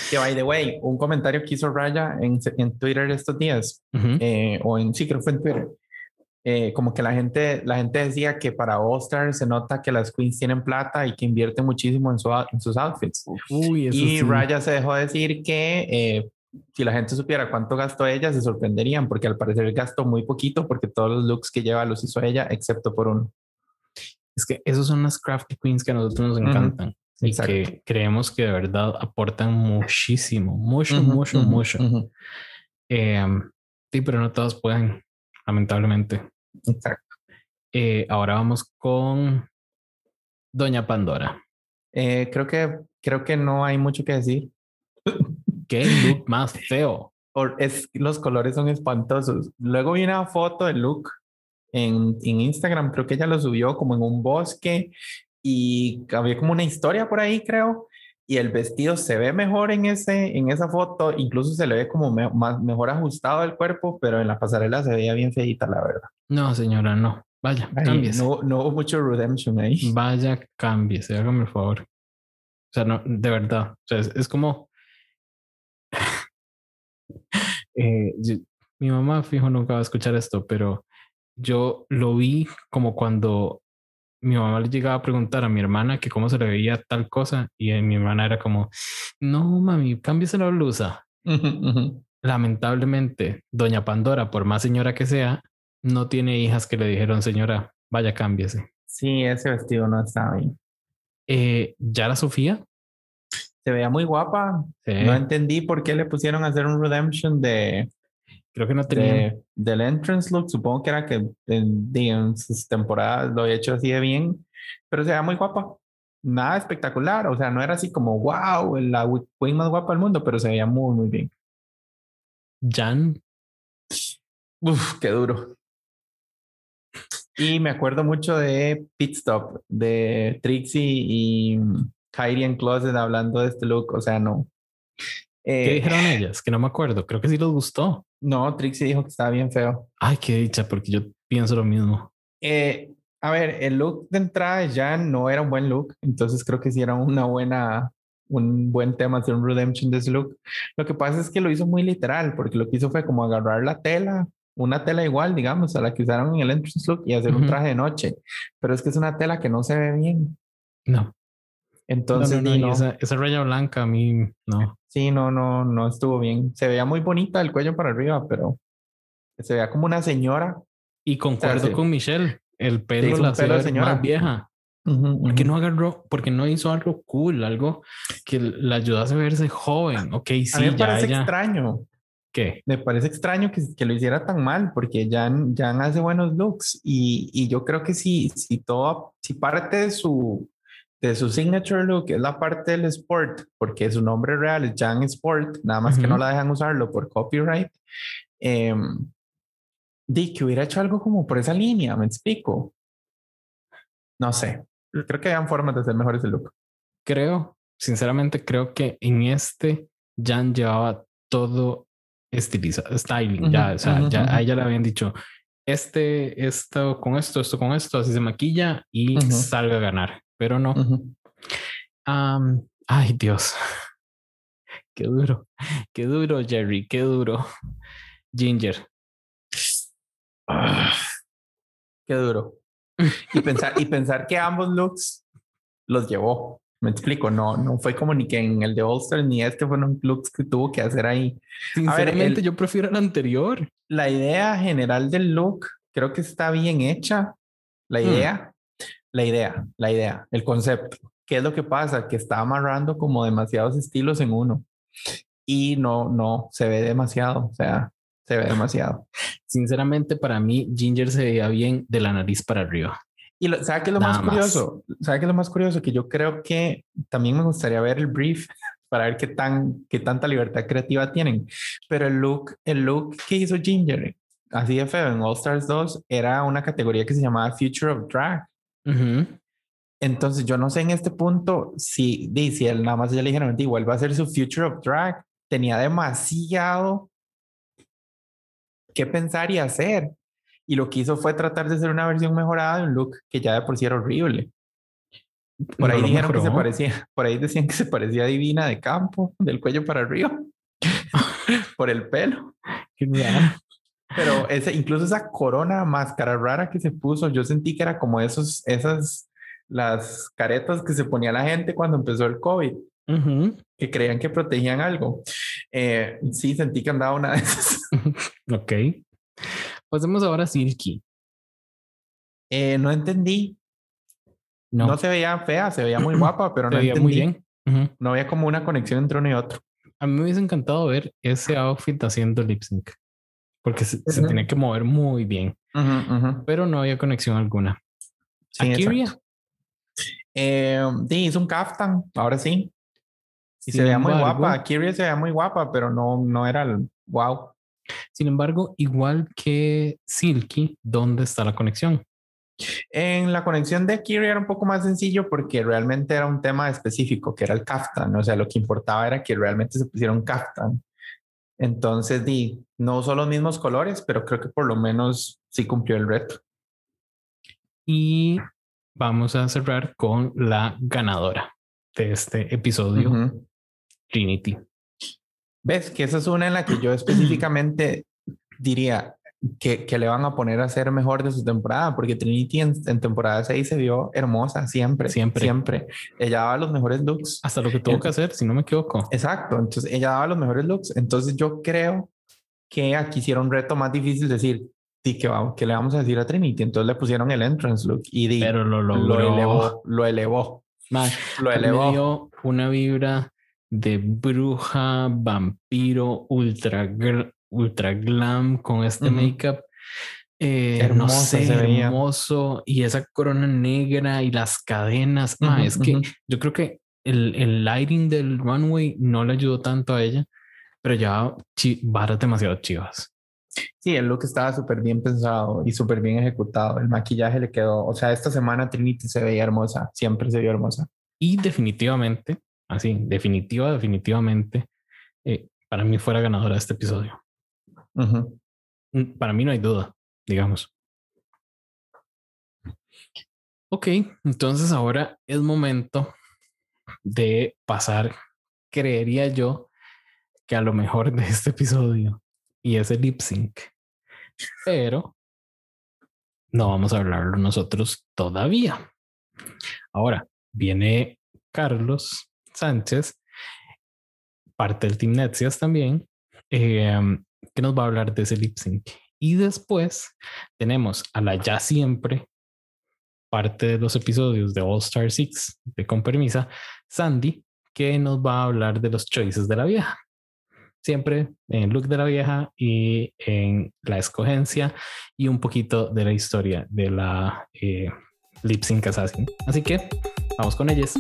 Que by the way, un comentario que hizo Raya en, en Twitter estos días, Ujú. eh, o en sí, creo que fue en Twitter. eh, como que la gente, la gente decía que para All Star se nota que las queens tienen plata y que invierten muchísimo en, su, en sus outfits. Uy, eso Y sí. Raya se dejó decir que eh, si la gente supiera cuánto gastó ella, se sorprenderían, porque al parecer gastó muy poquito, porque todos los looks que lleva los hizo ella, excepto por uno. Es que esos son las crafty queens que a nosotros nos encantan y Exacto. que creemos que de verdad aportan muchísimo, mucho, mucho, mucho. Eh, sí, pero no todos pueden, lamentablemente. Exacto. Eh, ahora vamos con Doña Pandora. Eh, creo que creo que no hay mucho que decir. <laughs> Qué look más feo. Or- es, los colores son espantosos. Luego vi una foto de Luke en, en Instagram, creo que ella lo subió como en un bosque y había como una historia por ahí, creo. Y el vestido se ve mejor en, ese, en esa foto, incluso se le ve como me- más, mejor ajustado el cuerpo, pero en la pasarela se veía bien feita, la verdad. No, señora, no. Vaya, cámbiese. no, no hubo mucho redemption ahí. Vaya, cámbiese, hágame el favor. O sea, no, de verdad. O sea, es, es como. <laughs> Eh, yo- mi mamá, fijo, nunca va a escuchar esto, pero yo lo vi como cuando mi mamá le llegaba a preguntar a mi hermana que cómo se le veía tal cosa y eh, mi hermana era como, no, mami, cámbiese la blusa. <laughs> Lamentablemente, doña Pandora, por más señora que sea, no tiene hijas que le dijeron, señora, vaya, cámbiese. Sí, ese vestido no estaba bien. Eh, Yara Sofía, Se veía muy guapa. sí, No entendí por qué le pusieron a hacer un redemption de, creo que no tenía. de- del entrance look. Supongo que era que en, sus temporadas lo había hecho así de bien, pero se veía muy guapa. Nada espectacular. O sea, no era así como wow, la queen más guapa del mundo, pero se veía muy, muy bien. Jan, Uf, qué duro. Y me acuerdo mucho de Pit Stop, de Trixie y Kyrie en Closet hablando de este look. O sea, no. ¿qué Eh, dijeron <laughs> ellas? Que no me acuerdo. Creo que sí les gustó. No, Trixie dijo que estaba bien feo. Ay, qué dicha, porque yo pienso lo mismo. Eh, a ver, el look de entrada ya no era un buen look, entonces creo que sí era una buena, un buen tema hacer un redemption de ese look. Lo que pasa es que lo hizo muy literal, porque lo que hizo fue como agarrar la tela, una tela igual, digamos, a la que usaron en el entrance look y hacer un traje de noche. Pero es que es una tela que no se ve bien. No, Entonces, no, no, no. Esa, esa raya blanca a mí no. Sí, no, no, no estuvo bien. Se veía muy bonita el cuello para arriba, pero se veía como una señora. Y concuerdo sí. con Michelle. El pelo un la pelo señora. más vieja. ¿Por qué no agarró? Porque no hizo algo cool, algo que la ayudase a verse joven. Ok, A mí sí, me ya parece ella. extraño. ¿Qué? Me parece extraño que, que lo hiciera tan mal, porque Jan, Jan hace buenos looks y, y yo creo que si, si todo, si parte de su, de su signature look es la parte del sport, porque su nombre real es Jan Sport, nada más que no la dejan usarlo por copyright, eh, di que hubiera hecho algo como por esa línea, me explico. No sé, creo que hayan formas de hacer mejor ese look. Creo, sinceramente, creo que en este Jan llevaba todo estilizado, styling. ya, Ujú, o sea, ujú, ya ujú. a ella le habían dicho este, esto con esto, esto con esto, así se maquilla y salga a ganar. Pero no. Am, ay, Dios. Qué duro. Qué duro, Jerry. Qué duro. Ginger. Ah, qué duro. Y pensar, y pensar que ambos looks los llevó. Me explico, no, no fue como ni que en el de All Stars ni este fueron looks que tuvo que hacer ahí. Sinceramente, el- yo prefiero el anterior. La idea general del look creo que está bien hecha. La Hmm. idea, la idea, la idea, el concepto. ¿Qué es lo que pasa? Que está amarrando como demasiados estilos en uno y no, no se ve demasiado. O sea, se ve demasiado. <laughs> Sinceramente, para mí, Ginger se veía bien de la nariz para arriba. Y lo, ¿sabe qué es lo Nada más más. curioso? ¿Sabe qué es lo más curioso? Que yo creo que también me gustaría ver el brief <laughs> para ver qué tan qué tanta libertad creativa tienen. Pero el look, el look que hizo Ginger, así de feo en All Stars 2, era una categoría que se llamaba Future of Drag. Ujú. Entonces yo no sé en este punto si, si él nada más ya le dijeron, "Di, igual va a ser su Future of Drag. Tenía demasiado que pensar y hacer. Y lo que hizo fue tratar de hacer una versión mejorada de un look que ya de por sí era horrible. Por No ahí dijeron que se mejoró. parecía, <laughs> por ahí decían que se parecía a Divina de campo, del cuello para arriba, <laughs> por el pelo. Raro. Pero ese, incluso esa corona máscara rara que se puso, yo sentí que era como esos, esas, las caretas que se ponía la gente cuando empezó el COVID, Ujú. que creían que protegían algo. Eh, sí, sentí que andaba una de esas. <laughs> Ok. Pasemos ahora a Silky. Eh, no entendí, No, no. se veía fea, se veía muy <clears throat> guapa, pero se no veía entendí. muy bien. Ujú. No había como una conexión entre uno y otro. A mí me hubiese encantado ver ese outfit haciendo lip sync. Porque se, tenía que mover muy bien, pero no había conexión alguna. Sí, Akiria. Eh, sí, hizo un kaftan, ahora sí. Y sin se veía muy guapa. Kyrie se veía muy guapa, pero no, no era el wow. Sin embargo, igual que Silky, ¿dónde está la conexión? En la conexión de Kyrie era un poco más sencillo porque realmente era un tema específico, que era el kaftan. O sea, lo que importaba era que realmente se pusiera un kaftan. Entonces, di, no usó los mismos colores, pero creo que por lo menos sí cumplió el reto. Y vamos a cerrar con la ganadora de este episodio. Trinity. ¿Ves? Que esa es una en la que yo específicamente diría que, que le van a poner a ser mejor de su temporada, porque Trinity en, en temporada 6 se vio hermosa siempre, Siempre. siempre. Ella daba los mejores looks. Hasta lo que tuvo que hacer, si no me equivoco. Exacto, entonces ella daba los mejores looks. Entonces yo creo que aquí hicieron un reto más difícil decir, di que, vamos, que le vamos a decir a Trinity. Entonces le pusieron el entrance look y di, Pero lo elevó, lo elevó, Man, <laughs> lo me elevó. dio una vibra de bruja, vampiro, ultra, ultra glam con este Ujú. make-up. Eh, no sé, hermoso. Y esa corona negra y las cadenas. Ma, Ujú, es que yo creo que el, el lighting del runway no le ayudó tanto a ella, pero ya varas demasiado chivas. Sí, el look estaba súper bien pensado y súper bien ejecutado. El maquillaje le quedó, o sea, esta semana Trinity se veía hermosa, siempre se vio hermosa. Y definitivamente, así, definitiva, definitivamente, eh, para mí fuera ganadora de este episodio. Mm, Para mí no hay duda, digamos. Ok, entonces ahora es momento de pasar, creería yo, que a lo mejor de este episodio y ese lip sync. Pero no vamos a hablarlo nosotros todavía. Ahora viene Carlos Sánchez, parte del Team Netsias también, em, que nos va a hablar de ese lip sync. Y después tenemos a la ya siempre parte de los episodios de All Star Six de Con Permisa, Sandy, que nos va a hablar de los choices de la vieja. Siempre en look de la vieja y en la escogencia y un poquito de la historia de la eh, Lip Sync Assassin. Así que vamos con ellas.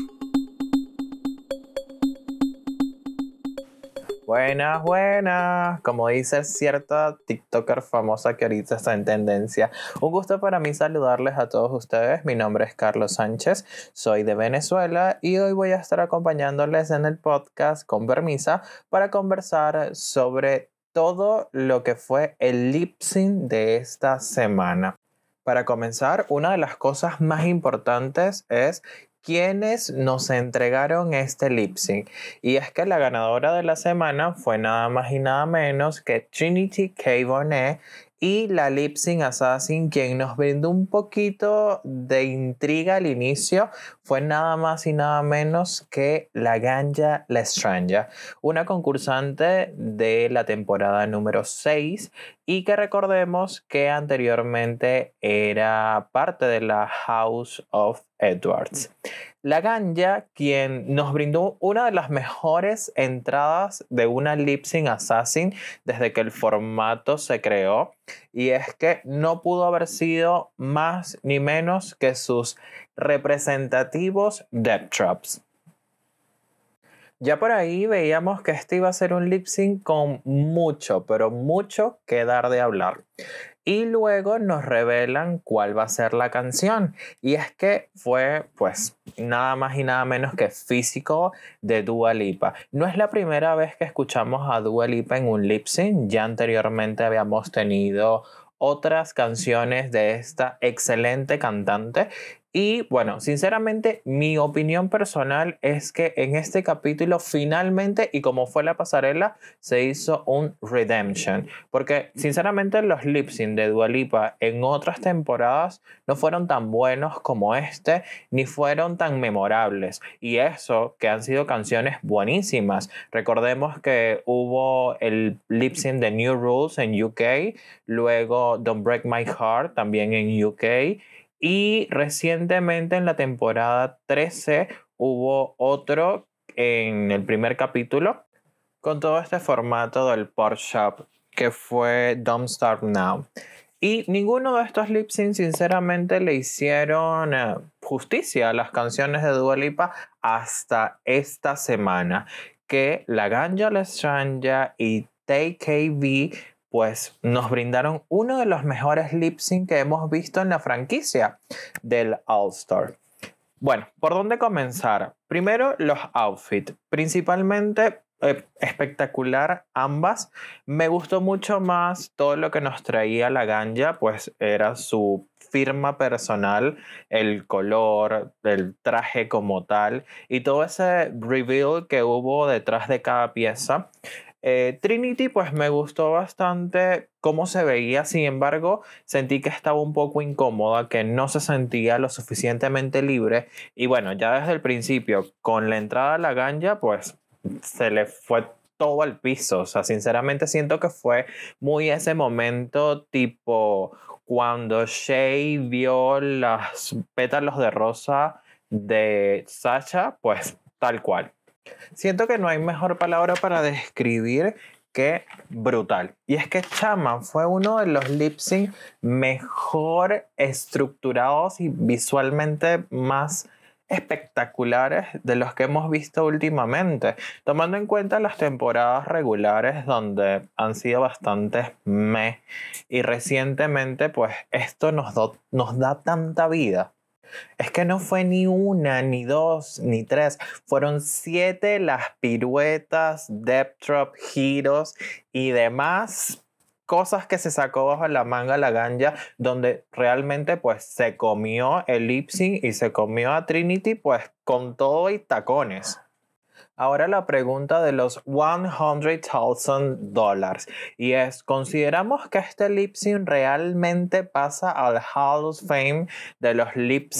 Buenas, buenas. Como dice cierta TikToker famosa que ahorita está en tendencia. Un gusto para mí saludarles a todos ustedes. Mi nombre es Carlos Sánchez, soy de Venezuela y hoy voy a estar acompañándoles en el podcast con permisa para conversar sobre todo lo que fue el lip de esta semana. Para comenzar, una de las cosas más importantes es quienes nos entregaron este lip sync. Y es que la ganadora de la semana fue nada más y nada menos que Trinity K. Bonet y la Lip Sync Assassin, quien nos brindó un poquito de intriga al inicio, fue nada más y nada menos que la Ganja Lestranja, una concursante de la temporada número 6 y que recordemos que anteriormente era parte de la House of Edwards. La Ganja, quien nos brindó una de las mejores entradas de una lip sync assassin desde que el formato se creó, y es que no pudo haber sido más ni menos que sus representativos Death Traps. Ya por ahí veíamos que este iba a ser un lip sync con mucho, pero mucho que dar de hablar. Y luego nos revelan cuál va a ser la canción. Y es que fue, pues, nada más y nada menos que físico de Dua Lipa. No es la primera vez que escuchamos a Dua Lipa en un lip sync. Ya anteriormente habíamos tenido otras canciones de esta excelente cantante y bueno, sinceramente mi opinión personal es que en este capítulo finalmente, y como fue la pasarela, se hizo un redemption. Porque sinceramente los lip sync de Dualipa en otras temporadas no fueron tan buenos como este, ni fueron tan memorables. Y eso que han sido canciones buenísimas. Recordemos que hubo el lip sync de New Rules en UK, luego Don't Break My Heart también en UK y recientemente en la temporada 13 hubo otro en el primer capítulo con todo este formato del Port que fue Don't Start Now. Y ninguno de estos lip syncs sinceramente le hicieron eh, justicia a las canciones de Dua Lipa hasta esta semana que La Ganja La y TKV pues nos brindaron uno de los mejores lip sync que hemos visto en la franquicia del All Star. Bueno, ¿por dónde comenzar? Primero, los outfits. Principalmente eh, espectacular ambas. Me gustó mucho más todo lo que nos traía la ganja, pues era su firma personal, el color, el traje como tal y todo ese reveal que hubo detrás de cada pieza. Eh, Trinity pues me gustó bastante cómo se veía, sin embargo sentí que estaba un poco incómoda, que no se sentía lo suficientemente libre y bueno, ya desde el principio con la entrada a la ganja pues se le fue todo al piso, o sea, sinceramente siento que fue muy ese momento tipo cuando Shay vio los pétalos de rosa de Sasha, pues tal cual. Siento que no hay mejor palabra para describir que brutal. Y es que Chama fue uno de los lip sync mejor estructurados y visualmente más espectaculares de los que hemos visto últimamente, tomando en cuenta las temporadas regulares donde han sido bastante me y recientemente pues esto nos, nos da tanta vida es que no fue ni una, ni dos, ni tres. Fueron siete las piruetas, depth drop, giros y demás cosas que se sacó bajo la manga la ganja, donde realmente pues se comió el lip sync y se comió a Trinity pues con todo y tacones. Ahora la pregunta de los 100,000 dólares. Y es, ¿consideramos que este lip realmente pasa al Hall of Fame de los lip?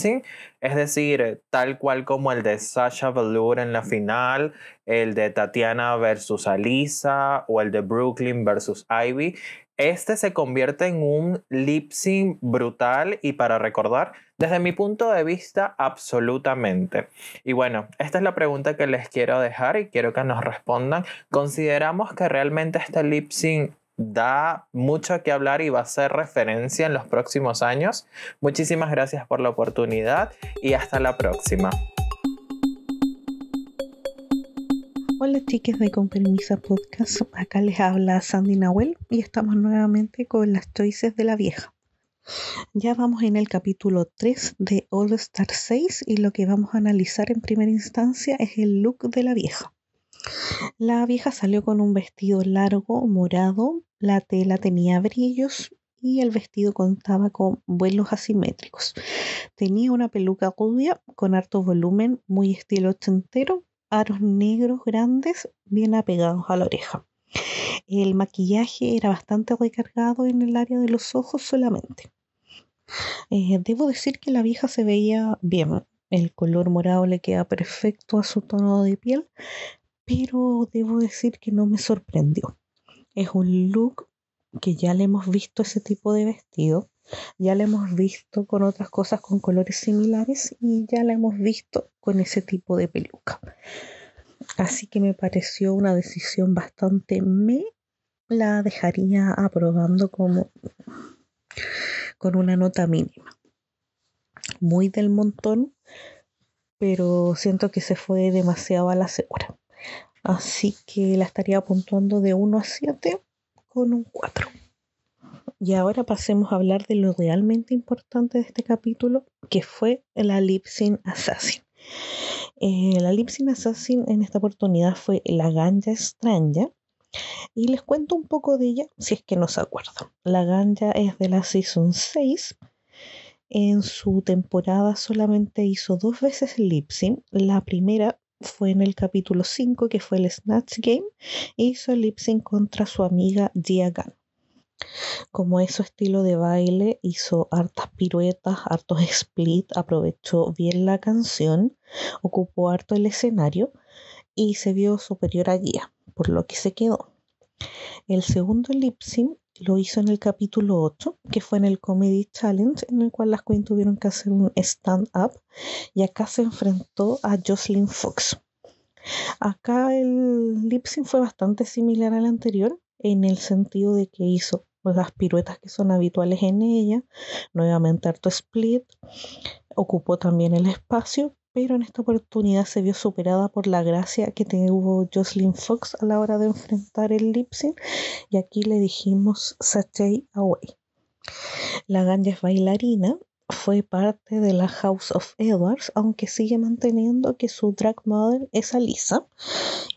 Es decir, tal cual como el de Sasha Velour en la final, el de Tatiana versus Alisa o el de Brooklyn versus Ivy. Este se convierte en un lip sync brutal y para recordar, desde mi punto de vista, absolutamente. Y bueno, esta es la pregunta que les quiero dejar y quiero que nos respondan. ¿Consideramos que realmente este lip sync da mucho que hablar y va a ser referencia en los próximos años? Muchísimas gracias por la oportunidad y hasta la próxima. Hola chicas de Con Podcast, acá les habla Sandy Nahuel y estamos nuevamente con las choices de la vieja. Ya vamos en el capítulo 3 de All Star 6 y lo que vamos a analizar en primera instancia es el look de la vieja. La vieja salió con un vestido largo, morado, la tela tenía brillos y el vestido contaba con vuelos asimétricos. Tenía una peluca rubia con harto volumen, muy estilo ochentero, aros negros grandes bien apegados a la oreja. El maquillaje era bastante recargado en el área de los ojos solamente. Eh, debo decir que la vieja se veía bien. El color morado le queda perfecto a su tono de piel, pero debo decir que no me sorprendió. Es un look que ya le hemos visto ese tipo de vestido ya la hemos visto con otras cosas con colores similares y ya la hemos visto con ese tipo de peluca. Así que me pareció una decisión bastante me la dejaría aprobando como con una nota mínima. Muy del montón, pero siento que se fue demasiado a la segura. Así que la estaría puntuando de 1 a 7 con un 4. Y ahora pasemos a hablar de lo realmente importante de este capítulo, que fue la Lipsin Assassin. Eh, la Lipsin Assassin en esta oportunidad fue la Ganja extraña. Y les cuento un poco de ella, si es que no se acuerdan. La Ganja es de la Season 6. En su temporada solamente hizo dos veces Lipsin. La primera fue en el capítulo 5, que fue el Snatch Game, e hizo el contra su amiga Gia como es su estilo de baile, hizo hartas piruetas, hartos split, aprovechó bien la canción, ocupó harto el escenario y se vio superior a Guía, por lo que se quedó. El segundo lip sync lo hizo en el capítulo 8, que fue en el Comedy Challenge, en el cual las Queen tuvieron que hacer un stand-up y acá se enfrentó a Jocelyn Fox. Acá el lip sync fue bastante similar al anterior, en el sentido de que hizo las piruetas que son habituales en ella, nuevamente harto split, ocupó también el espacio, pero en esta oportunidad se vio superada por la gracia que tuvo Jocelyn Fox a la hora de enfrentar el lip y aquí le dijimos Sachet Away. La ganja es bailarina fue parte de la House of Edwards, aunque sigue manteniendo que su drag mother es Alisa.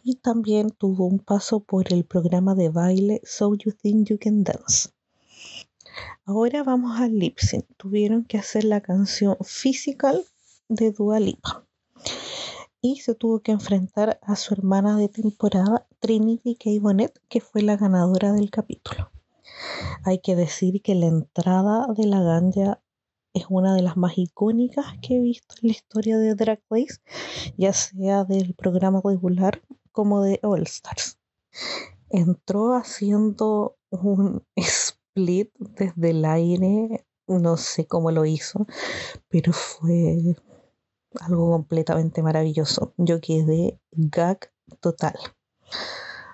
Y también tuvo un paso por el programa de baile So You Think You Can Dance. Ahora vamos al lip sync. Tuvieron que hacer la canción Physical de Dua Lipa. Y se tuvo que enfrentar a su hermana de temporada, Trinity K. Bonnet, que fue la ganadora del capítulo. Hay que decir que la entrada de la ganja es una de las más icónicas que he visto en la historia de Drag Race, ya sea del programa regular como de All Stars. Entró haciendo un split desde el aire, no sé cómo lo hizo, pero fue algo completamente maravilloso. Yo quedé gag total.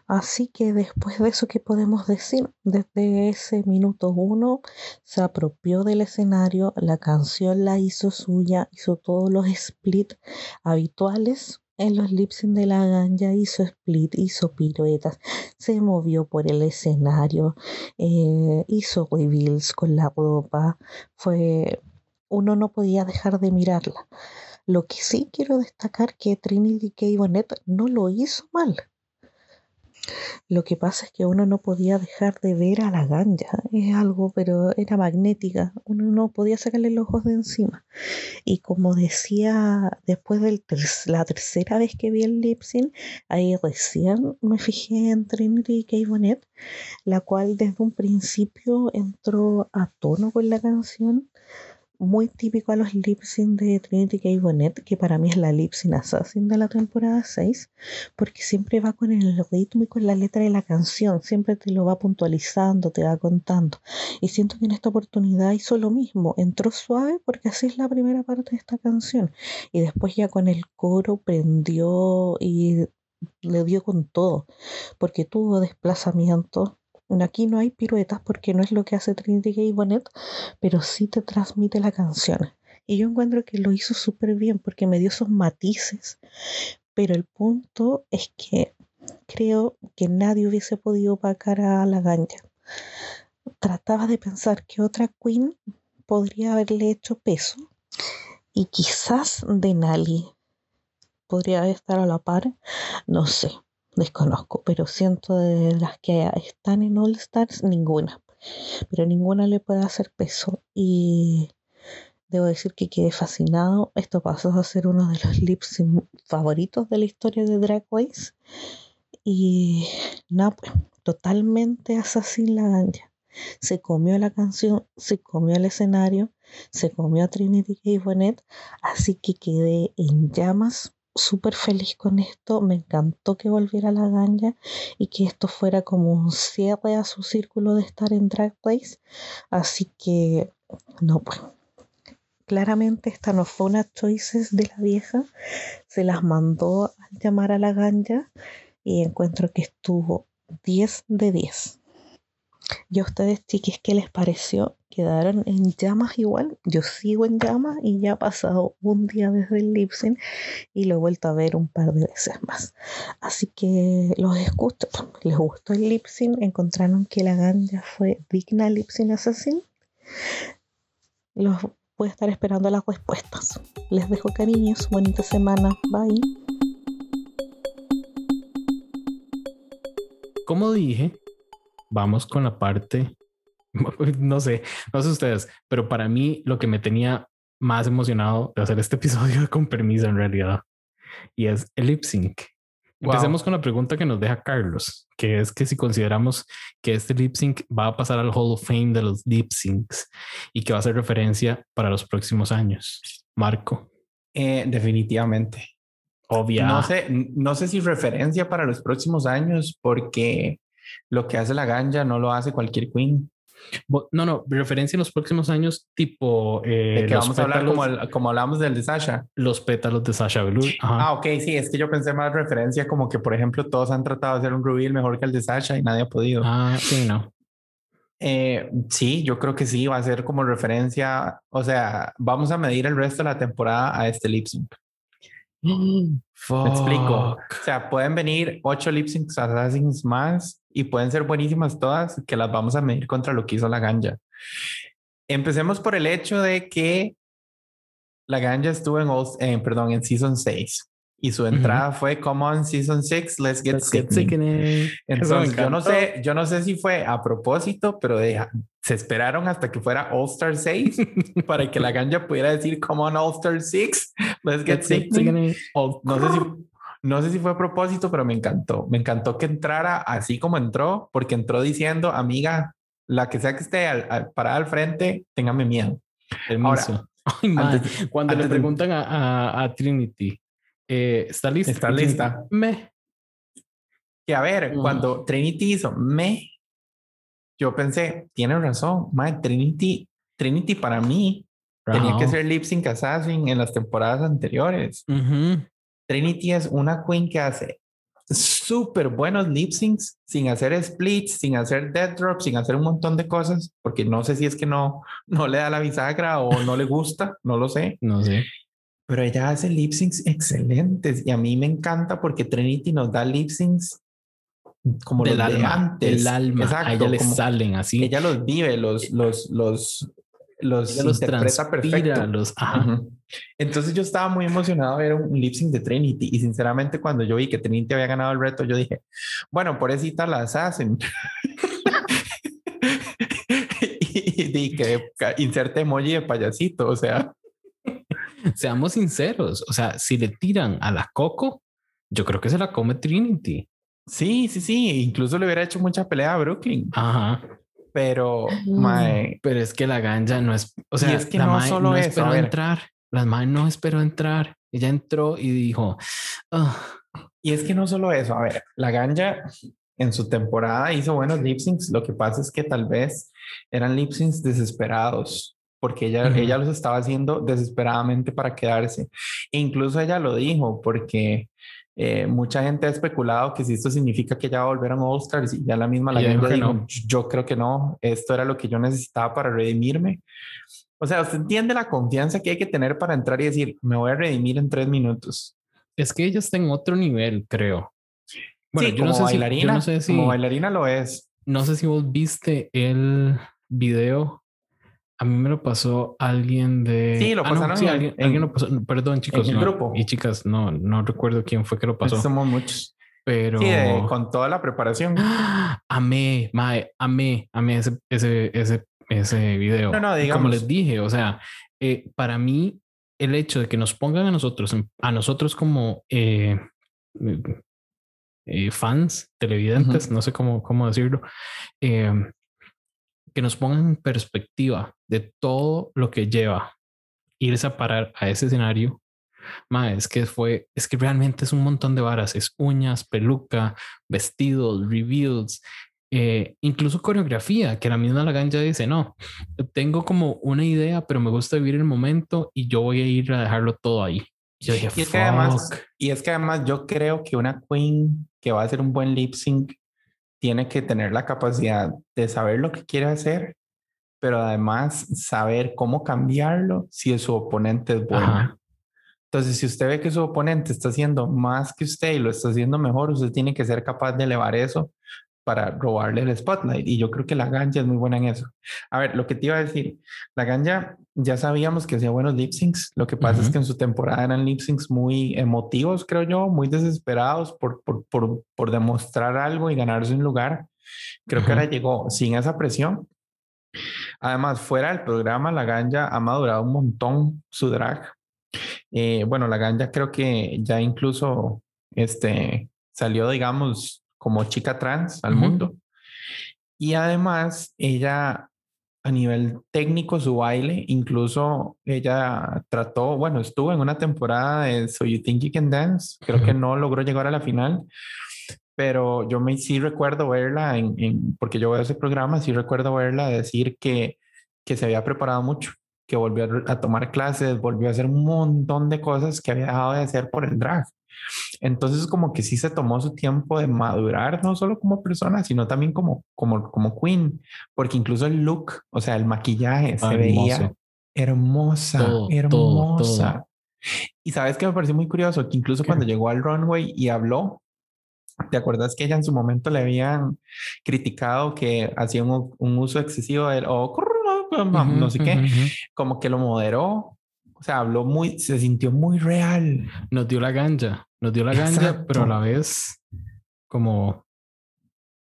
Así que después de eso, ¿qué podemos decir? Desde ese minuto uno se apropió del escenario, la canción la hizo suya, hizo todos los splits habituales en los lips de la ganja, hizo split, hizo piruetas, se movió por el escenario, eh, hizo reveals con la ropa, fue uno no podía dejar de mirarla. Lo que sí quiero destacar que Trinity K. Bonnet no lo hizo mal Lo que pasa es que uno no podía dejar de ver a la ganja, es algo, pero era magnética, uno no podía sacarle los ojos de encima. Y como decía, después de la tercera vez que vi el lip sync, ahí recién me fijé en Trinity K. Bonnet, la cual desde un principio entró a tono con la canción muy típico a los lip sync de Trinity K. Bonnet, que para mí es la lip sync assassin de la temporada 6, porque siempre va con el ritmo y con la letra de la canción, siempre te lo va puntualizando, te va contando. Y siento que en esta oportunidad hizo lo mismo, entró suave porque así es la primera parte de esta canción, y después ya con el coro prendió y le dio con todo, porque tuvo Aquí no hay piruetas porque no es lo que hace Trinity K. Bonnet, pero sí te transmite la canción. Y yo encuentro que lo hizo súper bien porque me dio esos matices. Pero el punto es que creo que nadie hubiese podido opacar a la ganja. Trataba de pensar que otra queen podría haberle hecho peso. Y quizás Denali podría estar a la par, no sé desconozco, pero siento de las que están en All Stars, ninguna. Pero ninguna le puede hacer peso. Y debo decir que quedé fascinado. Esto pasó a ser uno de los lips favoritos de la historia de Drag Race. Y no, pues, totalmente asesina la ganja. Se comió la canción, se comió el escenario, se comió a Trinity K. Bonnet, así que quedé en llamas súper feliz con esto, me encantó que volviera la ganja y que esto fuera como un cierre a su círculo de estar en Drag Race. Así que, no, pues, claramente esta no fue una choices de la vieja, se las mandó a llamar a la ganja y encuentro que estuvo 10 de 10. ¿Y a ustedes, chiquis, qué les pareció? ¿Quedaron en llamas igual? Yo sigo en llamas y ya ha pasado un día desde el lip y lo he vuelto a ver un par de veces más. Así que los escucho. ¿Les gustó el lip ¿Encontraron que la ganja fue digna lip assassin? Los voy a estar esperando las respuestas. Les dejo cariños, bonita semana. Bye. Como dije, vamos con la parte, <laughs> no sé, no sé ustedes, pero para mí lo que me tenía más emocionado de hacer este episodio <laughs> con permiso en realidad y es el lip sync. Empecemos con la pregunta que nos deja Carlos, que es que si consideramos que este lip sync va a pasar al Hall of Fame de los lip syncs y que va a ser referencia para los próximos años. Marco. Eh, definitivamente. Obvia. No sé, no sé si referencia para los próximos años, porque lo que hace la ganja no lo hace cualquier queen. No, no, referencia en los próximos años, tipo. Eh, de que vamos a hablar como, como hablamos del de Sasha. Los pétalos de Sasha Velour. Ah, ok, sí, es que yo pensé más referencia como que, por ejemplo, todos han tratado de hacer un reveal mejor que el de Sasha y nadie ha podido. Ah, sí, no. Eh, sí, yo creo que sí, va a ser como referencia. O sea, vamos a medir el resto de la temporada a este lip sync. <gasps> Me explico. O sea, pueden venir ocho lip syncs assassins más y pueden ser buenísimas todas, que las vamos a medir contra lo que hizo la ganja. Empecemos por el hecho de que la ganja estuvo en, perdón, en Season 6 y su entrada fue Come on Season 6, Let's Get, let's Entonces, yo no sé, yo no sé si fue a propósito, pero se esperaron hasta que fuera All Star 6 para que la ganja pudiera decir Come on All Star 6, Let's Get Sickening. No sé si <laughs> no sé si fue a propósito, pero me encantó. Me encantó que entrara así como entró, porque entró diciendo, amiga, la que sea que esté al, parada al frente, téngame miedo. Ahora, <laughs> cuando le preguntan a, Trinity, eh, ¿está lista? Está lista. Me. Que a ver, cuando Trinity hizo me, yo pensé, tiene razón, madre, Trinity, Trinity para mí tenía que ser lip sync assassin en las temporadas anteriores. Trinity es una queen que hace súper buenos lip syncs sin hacer splits, sin hacer dead drops, sin hacer un montón de cosas, porque no sé si es que no, no le da la bisagra o no le gusta, no lo sé. No sé. Pero ella hace lip syncs excelentes y a mí me encanta porque Trinity nos da lip syncs como del alma, del alma. Exacto, a ella le salen así. Ella los vive, los, los, los, los, los interpreta perfecto. los- ajá. Entonces yo estaba muy emocionado de ver un lip sync de Trinity y sinceramente cuando yo vi que Trinity había ganado el reto, yo dije, bueno, pobrecita las hacen. <laughs> y, y que inserte emoji de payasito, o sea, Seamos sinceros, o sea, si le tiran a la Coco, yo creo que se la come Trinity. sí, sí, sí, incluso le hubiera hecho mucha pelea a Brooklyn, Ajá. Pero mae, Pero es que la ganja no es, o sea, es que la no mae solo eso, esperó entrar. La mae no esperó entrar. Ella entró y dijo, "Ah, Y es que no solo eso, a ver, la ganja en su temporada hizo buenos lip syncs, lo que pasa es que tal vez eran lip syncs desesperados, porque ella, Ujú. ella los estaba haciendo desesperadamente para quedarse. E incluso ella lo dijo, porque eh, mucha gente ha especulado que si esto significa que ya va a volver a un All Stars y ya la misma la Ella dijo no. yo creo que no, esto era lo que yo necesitaba para redimirme. O sea, usted entiende la confianza que hay que tener para entrar y decir, me voy a redimir en tres minutos. es que ella está en otro nivel, creo. Bueno, sí, yo no como sé si, bailarina, yo no sé si, como bailarina lo es. no sé si vos viste el video. A mí me lo pasó alguien de. Sí, lo Ah, no, pasaron sí, en- alguien, en- alguien lo pasó. Perdón, chicos. el no, grupo. Y chicas, no, no recuerdo quién fue que lo pasó. Somos muchos. Pero Sí, de- con toda la preparación. ¡Ah! <gasps> amé, mae, amé, amé ese, ese, ese, ese video. No, no, Y Como digamos. les dije, o sea, eh, para mí, el hecho de que nos pongan a nosotros, en- a nosotros como eh, eh, fans, televidentes, no sé cómo, cómo decirlo, eh, que nos pongan en perspectiva de todo lo que lleva irse a parar a ese escenario. Ma, es que fue, es que realmente es un montón de varas, es uñas, peluca, vestidos, reveals, eh, incluso coreografía, que la misma Lagan ya dice, no, tengo como una idea, pero me gusta vivir el momento y yo voy a ir a dejarlo todo ahí. Y yo dije, Y es que además, y es que además yo creo que una queen que va a hacer un buen lip sync tiene que tener la capacidad de saber lo que quiere hacer, pero además saber cómo cambiarlo si su oponente es bueno. Ajá. Entonces, si usted ve que su oponente está haciendo más que usted y lo está haciendo mejor, usted tiene que ser capaz de elevar eso para robarle el spotlight. Y yo creo que la ganja es muy buena en eso. A ver, lo que te iba a decir, la ganja ya sabíamos que hacía buenos lip syncs. Lo que pasa es que en su temporada eran lip syncs muy emotivos, creo yo, muy desesperados por, por, por, por demostrar algo y ganarse un lugar. Creo que ahora llegó sin esa presión. Además, fuera del programa, la ganja ha madurado un montón su drag. Eh, bueno, la ganja creo que ya incluso este, salió, digamos, como chica trans al mundo. Y además, ella a nivel técnico, su baile, incluso ella trató, bueno, estuvo en una temporada de So You Think You Can Dance, creo que no logró llegar a la final, pero yo me sí recuerdo verla en, en- porque yo veo ese programa, sí recuerdo verla decir que, que se había preparado mucho, que volvió a, a tomar clases, volvió a hacer un montón de cosas que había dejado de hacer por el drag. Entonces como que sí se tomó su tiempo de madurar, no solo como persona, sino también como, como, como queen, porque incluso el look, o sea, el maquillaje se Ah, veía hermosa, Todo, todo, hermosa. todo. Y sabes que me pareció muy curioso que incluso ¿Qué? cuando llegó al runway y habló, ¿te acuerdas que ella en su momento le habían criticado que hacía un, un uso excesivo del o no sé qué? ujú, ujú. Como que lo moderó, o sea, habló muy, se sintió muy real. Nos dio la ganja, nos dio la ganja, Exacto. pero a la vez como,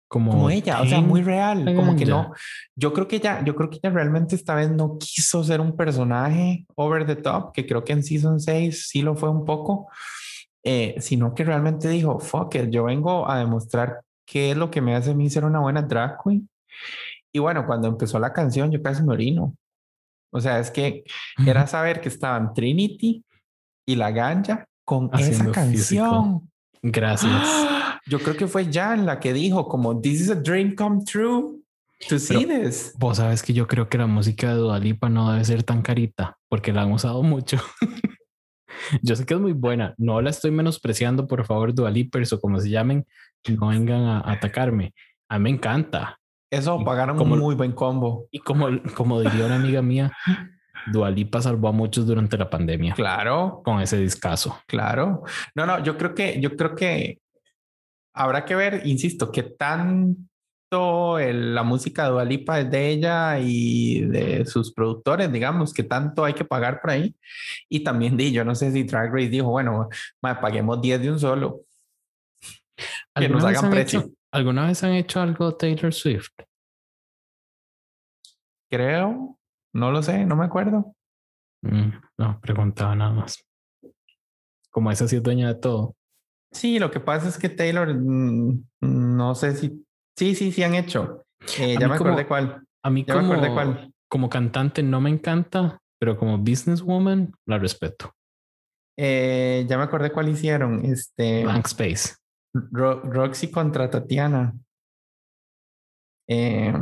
como, como ella, o sea, muy real, como que ganja. no. Yo creo que ella, yo creo que ella realmente esta vez no quiso ser un personaje over the top, que creo que en season 6 sí lo fue un poco, eh, sino que realmente dijo, fuck it, yo vengo a demostrar qué es lo que me hace a mí ser una buena drag queen. Y bueno, cuando empezó la canción, yo casi me orino. O sea, es que era saber que estaban Trinity y la ganja con Haciendo esa físico. canción. Gracias. ¡Ah! Yo creo que fue Jan la que dijo como This is a dream come true to see this. Vos sabes que yo creo que la música de Dua Lipa no debe ser tan carita porque la han usado mucho. <laughs> yo sé que es muy buena. No la estoy menospreciando, por favor, Dua Lipers o como se llamen, no vengan a atacarme. A mí me encanta. Eso pagaron Como- un muy buen combo. Y como, como diría una amiga mía, Dua Lipa salvó a muchos durante la pandemia Claro, con ese discazo. claro. No, no, yo creo que, yo creo que habrá que ver, insisto, qué tan concepto, el- la música de Dua Lipa es de ella y de sus productores, digamos, que tanto hay que pagar por ahí. Y también di, yo no sé si Drag Race dijo, bueno, mae, paguemos 10 de un solo. Que nos ¿Alguna vez hagan precio. hecho- ¿Alguna vez han hecho algo Taylor Swift? Creo, no lo sé, no me acuerdo. Mm, no, preguntaba nada más. Como esa sí es dueña de todo. Sí, lo que pasa es que Taylor, mm, no sé si, sí, sí, sí han hecho. Eh, ya me como- acordé cuál, A mí ya me como, acordé cuál. como cantante no me encanta, pero como businesswoman la respeto. Eh, ya me acordé cuál hicieron. Este, Blank Space. Ro- Roxy contra Tatiana. Eh,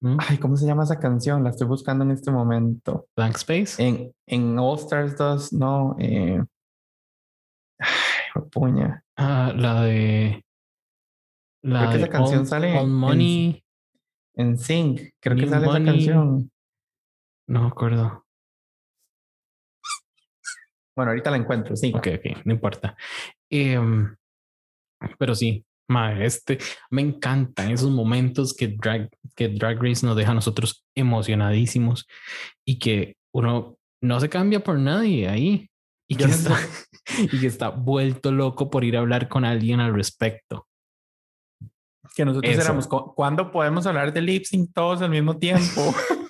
¿Mm? ay, ¿cómo se llama esa canción? La estoy buscando en este momento. Blank Space. En, en All Stars 2, no. Eh, ay, puña. Ah, la de. La Creo que de esa canción All- sale All en- Money. En Sync, creo que sale Money. esa canción. No me acuerdo. Bueno, ahorita la encuentro, sí. Ok, ok, no importa. Em, pero sí, mae, este me encantan esos momentos que Drag, que Drag Race nos deja a nosotros emocionadísimos y que uno no se cambia por nadie ahí y que, está, <laughs> y que está vuelto loco por ir a hablar con alguien al respecto. Que nosotros Eso. éramos, "¿Cu- ¿cuándo podemos hablar de lip sync todos al mismo tiempo? <laughs>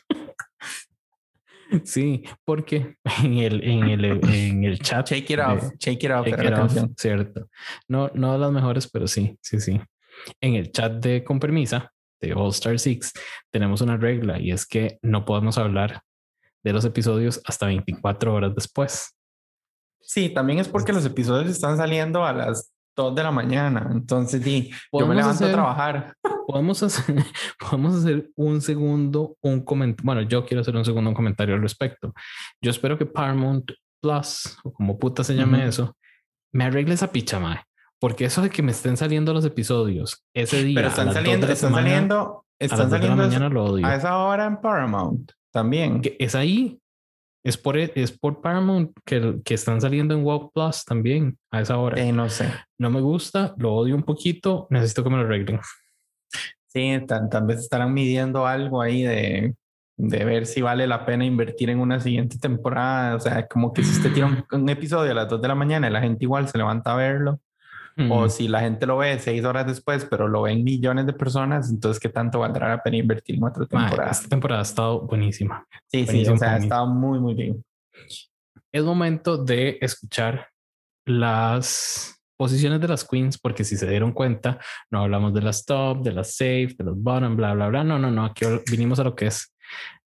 Sí, porque <laughs> en el, en el, en el chat. Shake it de- off, shake it off, Shake It Off, cierto. No, no de las mejores, pero sí, sí, sí. En el chat de Con Permisa de All Star Six tenemos una regla y es que no podemos hablar de los episodios hasta 24 horas después. Sí, también es porque los episodios están saliendo a las 2 de la mañana. Entonces, sí, yo me levanto hacer- a trabajar. Podemos hacer, <laughs> podemos hacer un segundo, un comentario. Bueno, yo quiero hacer un segundo comentario al respecto. Yo espero que Paramount Plus, o como puta se llame Ujú. eso, me arregle esa picha, mae. Porque eso de que me estén saliendo los episodios ese día. Pero a están saliendo, están semana, saliendo, a las están dos de la saliendo mañana lo odio. a esa hora en Paramount también. Que es ahí. Es por, es por Paramount que, que están saliendo en Wow Plus también a esa hora. Eh, no sé. No me gusta, lo odio un poquito. Necesito que me lo arreglen. Sí, tan- tal vez estarán midiendo algo ahí de, de ver si vale la pena invertir en una siguiente temporada. O sea, como que si usted tira un, un episodio a las 2 de la mañana y la gente igual se levanta a verlo, o si la gente lo ve seis horas después, pero lo ven millones de personas, entonces qué tanto valdrá la pena invertir en otra temporada. esta temporada ha estado buenísima. Sí, sí, buenísimo o sea, ha estado muy, muy bien. Es momento de escuchar las posiciones de las queens, porque si se dieron cuenta, no hablamos de las top, de las safe, de los bottom, bla, bla, bla. No, no, no. Aquí vinimos a lo que es.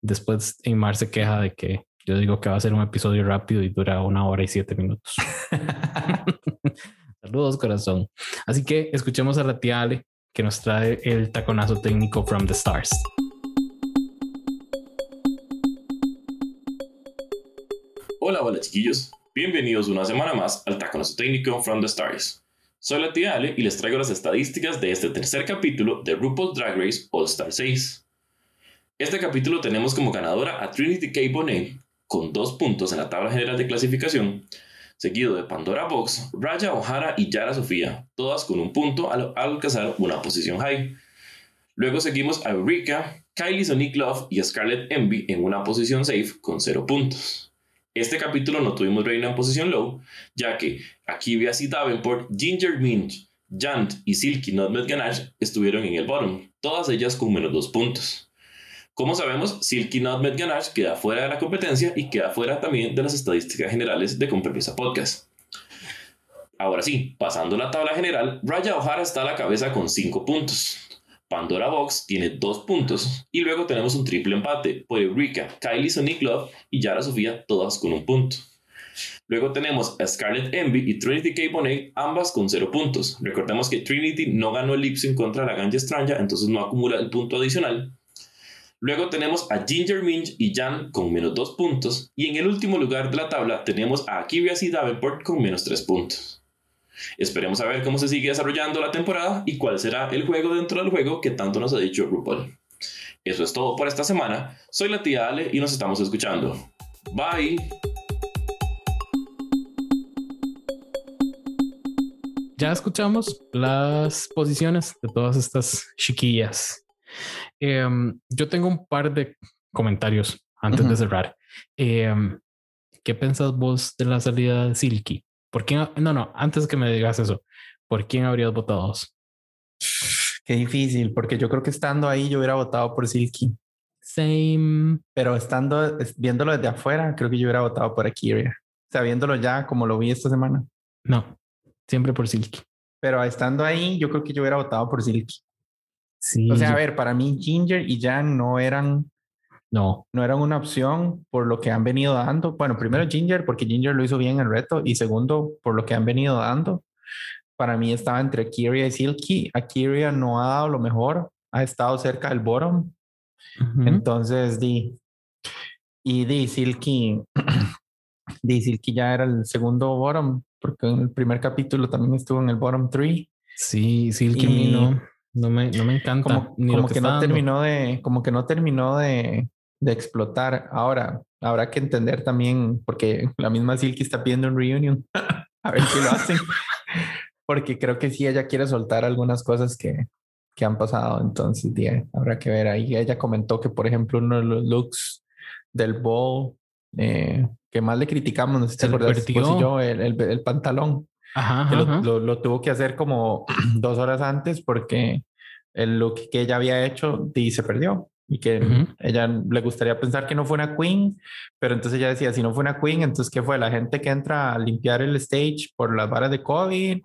Después, Mar se queja de que yo digo que va a ser un episodio rápido y dura una hora y siete minutos. <laughs> <laughs> Saludos, corazón. Así que escuchemos a la tía Ale que nos trae el taconazo técnico from the stars. Hola, hola chiquillos. Bienvenidos una semana más al Taconazo Técnico from the Stars. Soy la tía Ale y les traigo las estadísticas de este tercer capítulo de RuPaul's Drag Race All Star 6. Este capítulo tenemos como ganadora a Trinity K. Bonet con dos puntos en la tabla general de clasificación, seguido de Pandora Box, Raya O'Hara y Yara Sofía, todas con un punto al, al alcanzar una posición high. Luego seguimos a Eureka, Kylie Sonic Love y Scarlett Envy en una posición safe con 0 puntos. Este capítulo no tuvimos reina en posición low, ya que Akivia y Davenport, Ginger Mint, Jant y Silky Nutmeg Ganache estuvieron en el bottom, todas ellas con menos 2 puntos. Como sabemos, Silky Nutmeg Ganache queda fuera de la competencia y queda fuera también de las estadísticas generales de Con Permiso Podcast. Ahora sí, pasando la tabla general, Raya O'Hara está a la cabeza con 5 puntos. Pandora Box tiene 2 puntos. Y luego tenemos un triple empate por Eureka, Kylie Sonic Love y Yara Sofía, todas con un punto. Luego tenemos a Scarlett Envy y Trinity K. Bonet, ambas con 0 puntos. Recordemos que Trinity no ganó el Lipsync contra la Ganja Stranja, entonces no acumula el punto adicional. Luego tenemos a Ginger Minch y Jan con menos 2 puntos. Y en el último lugar de la tabla tenemos a Akivias y Davenport con menos 3 puntos. Esperemos a ver cómo se sigue desarrollando la temporada y cuál será el juego dentro del juego que tanto nos ha dicho RuPaul. Eso es todo por esta semana. Soy la tía Ale y nos estamos escuchando. Bye. ya escuchamos las posiciones de todas estas chiquillas. Em, yo tengo un par de comentarios antes de cerrar. Em, ¿Qué pensás vos de la salida de Silky? ¿Por quién? No, no, antes que me digas eso, ¿por quién habrías votado vos? Qué difícil, porque yo creo que estando ahí yo hubiera votado por Silky, Same. pero estando es- viéndolo desde afuera, creo que yo hubiera votado por Akiria. O sea, viéndolo ya como lo vi esta semana. No, siempre por Silky. Pero estando ahí, yo creo que yo hubiera votado por Silky. Sí. O sea, a ver, para mí Ginger y Jan no eran, no. no eran una opción por lo que han venido dando. Bueno, primero Ginger, porque Ginger lo hizo bien en el reto, y segundo, por lo que han venido dando. Para mí estaba entre Akiria y Silky. Akiria no ha dado lo mejor, ha estado cerca del bottom. Entonces, di. Y di Silky. <clears throat> Di Silky ya era el segundo bottom, porque en el primer capítulo también estuvo en el bottom three. Sí, Silky a Y- no, no me, no me encanta. Como, ni como lo que, que, no dando. terminó de, como que no terminó de, de explotar. Ahora, habrá que entender también, porque la misma Silky está pidiendo un reunion. <laughs> A ver si lo hacen. <laughs> porque creo que sí, ella quiere soltar algunas cosas que, que han pasado. Entonces, di, habrá que ver ahí. Ella comentó que, por ejemplo, uno de los looks del ball eh, que más le criticamos, no sé si te acuerdas, yo, el, el- el pantalón Ajá, que ajá, lo, lo- lo tuvo que hacer como <clears throat> dos horas antes porque el look que ella había hecho y se perdió y que ella le gustaría pensar que no fue una queen, pero entonces ella decía, si no fue una queen, entonces ¿qué fue? La gente que entra a limpiar el stage por las varas de COVID,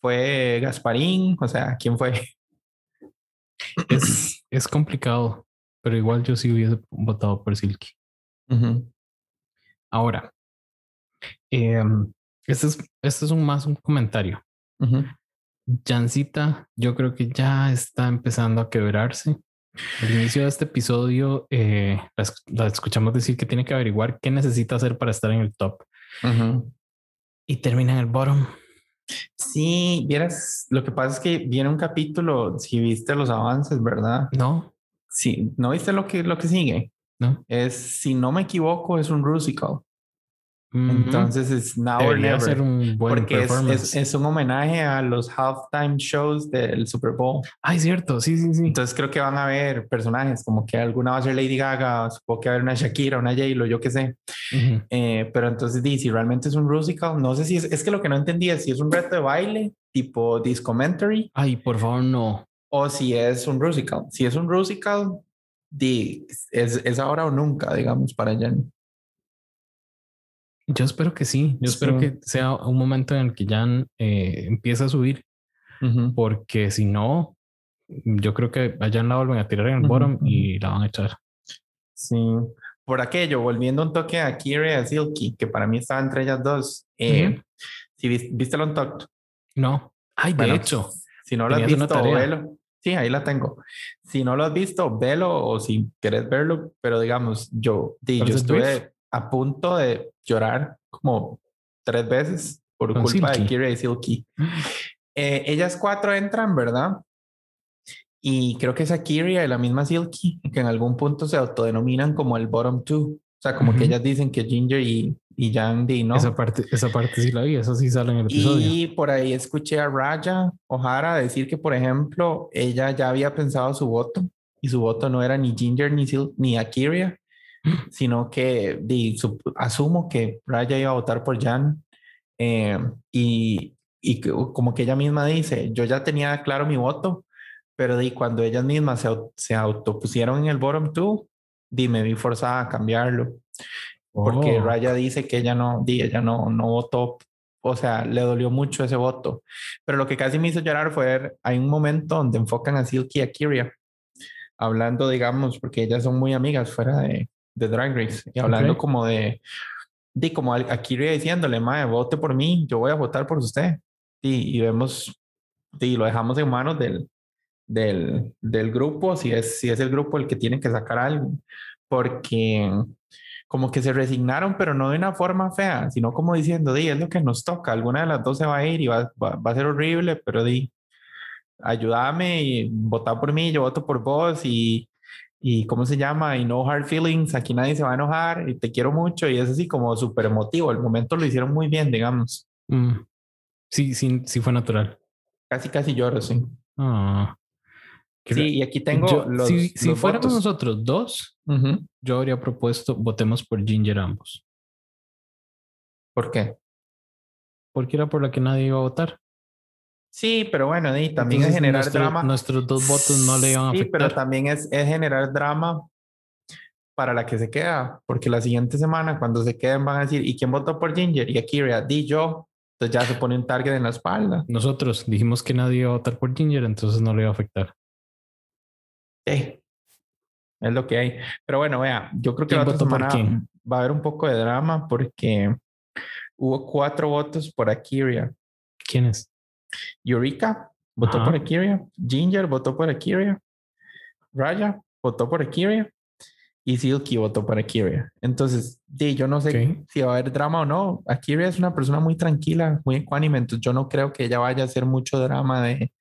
fue Gasparín, o sea, ¿quién fue? Es, es complicado, pero igual yo sí hubiese votado por Silky. Ahora, em, este, es, este es un más un comentario. ujú. Jancita, yo creo que ya está empezando a quebrarse. Al inicio de este episodio, eh, la, esc- la escuchamos decir que tiene que averiguar qué necesita hacer para estar en el top y termina en el bottom. Sí, vieras, lo que pasa es que viene un capítulo, si viste los avances, ¿verdad? No, Sí, ¿no viste lo que, lo que sigue? no. Es, si no me equivoco, es un Rusical. Entonces es Now or Never. ser un buen porque es, performance. es, es un homenaje a los halftime shows del Super Bowl. Ay, cierto. Sí, sí, sí. Entonces creo que van a haber personajes como que alguna va a ser Lady Gaga, supongo que va a haber una Shakira, una J-Lo, yo qué sé. Ujú. Eh, pero entonces, di, si realmente es un Rusical, no sé si es, es que lo que no entendía es si es un reto de baile tipo Discomentary Ay, por favor, no. o si es un Rusical. Si es un Rusical, di, es, es ahora o nunca, digamos, para Jen. Yo espero que sí. Yo espero Sí. que sea un momento en el que Jan eh, empiece a subir, Ujú. porque si no, yo creo que a Jan la vuelven a tirar en el Ujú, bottom ujú. y la van a echar. Sí, por aquello, volviendo un toque a Kira y a Silky, que para mí estaba entre ellas dos. Eh, Ujú. Si vis- viste el Untucked, No. Ay, de Bueno, hecho. si no lo has visto, velo. Sí, ahí la tengo. Si no lo has visto, velo o si quieres verlo, pero digamos, yo, di, ¿Cuál yo estuve? A punto de llorar como tres veces por Con culpa de Silky. Kira y Silky. Eh, ellas cuatro entran, ¿verdad? Y creo que es Akiria y la misma Silky, que en algún punto se autodenominan como el bottom two. O sea, como que Ujú. ellas dicen que Ginger y, y Jan Di, ¿no? Esa parte, esa parte sí la vi, eso sí sale en el episodio. Y por ahí escuché a Raya O'Hara decir que, por ejemplo, ella ya había pensado su voto y su voto no era ni Ginger ni, Sil ni Akiria, sino que di, su- asumo que Raya iba a votar por Jan. eh, y, y como que ella misma dice, yo ya tenía claro mi voto, pero di, cuando ellas mismas se, se autopusieron en el bottom two, di, me vi forzada a cambiarlo porque Oh, Raya dice que ella no, di, ella no, no votó, o sea, le dolió mucho ese voto. Pero lo que casi me hizo llorar fue hay un momento donde enfocan a Silky y a Kyria, hablando, digamos, porque ellas son muy amigas fuera de, de Drag Race, y hablando Ok. como de, di, como a, a Kyria diciéndole, mae, vote por mí, yo voy a votar por usted. Y, y vemos, y lo dejamos en manos del, del, del grupo, si es, si es el grupo el que tiene que sacar algo, porque como que se resignaron, pero no de una forma fea, sino como diciendo, di, es lo que nos toca, alguna de las dos se va a ir y va, va, va a ser horrible, pero di, ayúdame y vota por mí, yo voto por vos y, y ¿cómo se llama? Y no hard feelings, aquí nadie se va a enojar y te quiero mucho y es así como súper emotivo, el momento lo hicieron muy bien, digamos. mm. Sí, sí, sí fue natural. Casi, casi lloro, sí. Ah. Sí, y aquí tengo Yo- los, si si fuéramos votos. nosotros dos, yo habría propuesto votemos por Ginger ambos. ¿Por qué? Porque era por la que nadie iba a votar. Sí, pero bueno, y también Entonces, es generar nuestro- drama. Nuestros dos votos no le iban a Sí, afectar. pero también es, es generar drama para la que se queda, porque la siguiente semana cuando se queden van a decir, ¿y quién votó por Ginger? Y Akira, di yo. Entonces ya se pone un target en la espalda. Nosotros dijimos que nadie iba a votar por Ginger, entonces no le iba a afectar. Sí. Es lo que hay. Pero bueno, vea, yo creo que ¿Quién la otra semana va a haber un poco de drama porque hubo cuatro votos por Akira. ¿Quién es? Eureka votó Ajá. por Akira. Ginger votó por Akira. Raya votó por Akira. Y Silky votó por Akira. Entonces, di, yo no sé Ok. si va a haber drama o no. Akira es una persona muy tranquila, muy ecuánime. Entonces, yo no creo que ella vaya a hacer mucho drama de,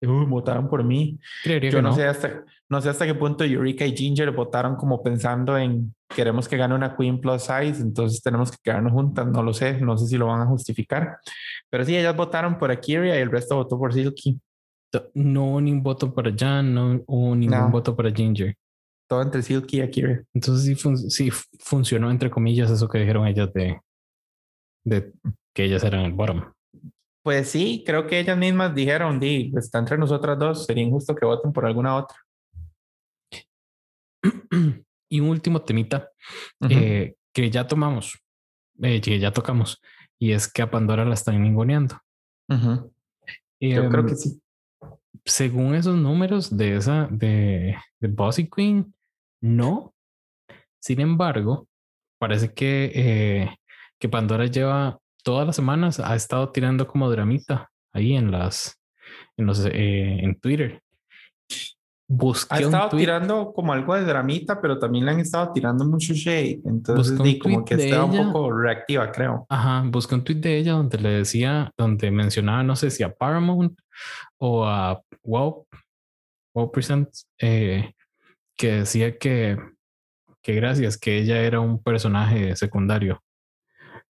de, "Uy, votaron por mí. Creería Yo no, no. sé hasta no sé hasta qué punto Eureka y Ginger votaron como pensando en queremos que gane una Queen Plus Size, entonces tenemos que quedarnos juntas. No lo sé, no sé si lo van a justificar. Pero sí, ellas votaron por Akira y el resto votó por Silky. No ni un voto para Jan, no hubo ningún No. voto para Ginger. Todo entre Silky y Akira. Entonces sí, fun- sí funcionó, entre comillas, eso que dijeron ellas de, de que ellas eran el bottom. Pues sí, creo que ellas mismas dijeron, di, está entre nosotras dos, sería injusto que voten por alguna otra. <clears throat> y un último temita Ujú. eh, que ya tomamos, eh, que ya tocamos, y es que a Pandora la están ninguneando. Ujú. Yo creo Em, que sí. según esos números de esa de, de Bossy Queen, no. Sin embargo, parece que, eh, que Pandora lleva todas las semanas ha estado tirando como dramita ahí en las en los eh, en Twitter. Busqué Ha estado tweet- tirando como algo de dramita, pero también le han estado tirando mucho shade. Entonces, di, como que está un poco reactiva, creo. Ajá, busqué un tweet de ella donde le decía, donde mencionaba, no sé si a Paramount o a Wow, Wow Presents, eh, que decía que, que gracias, que ella era un personaje secundario,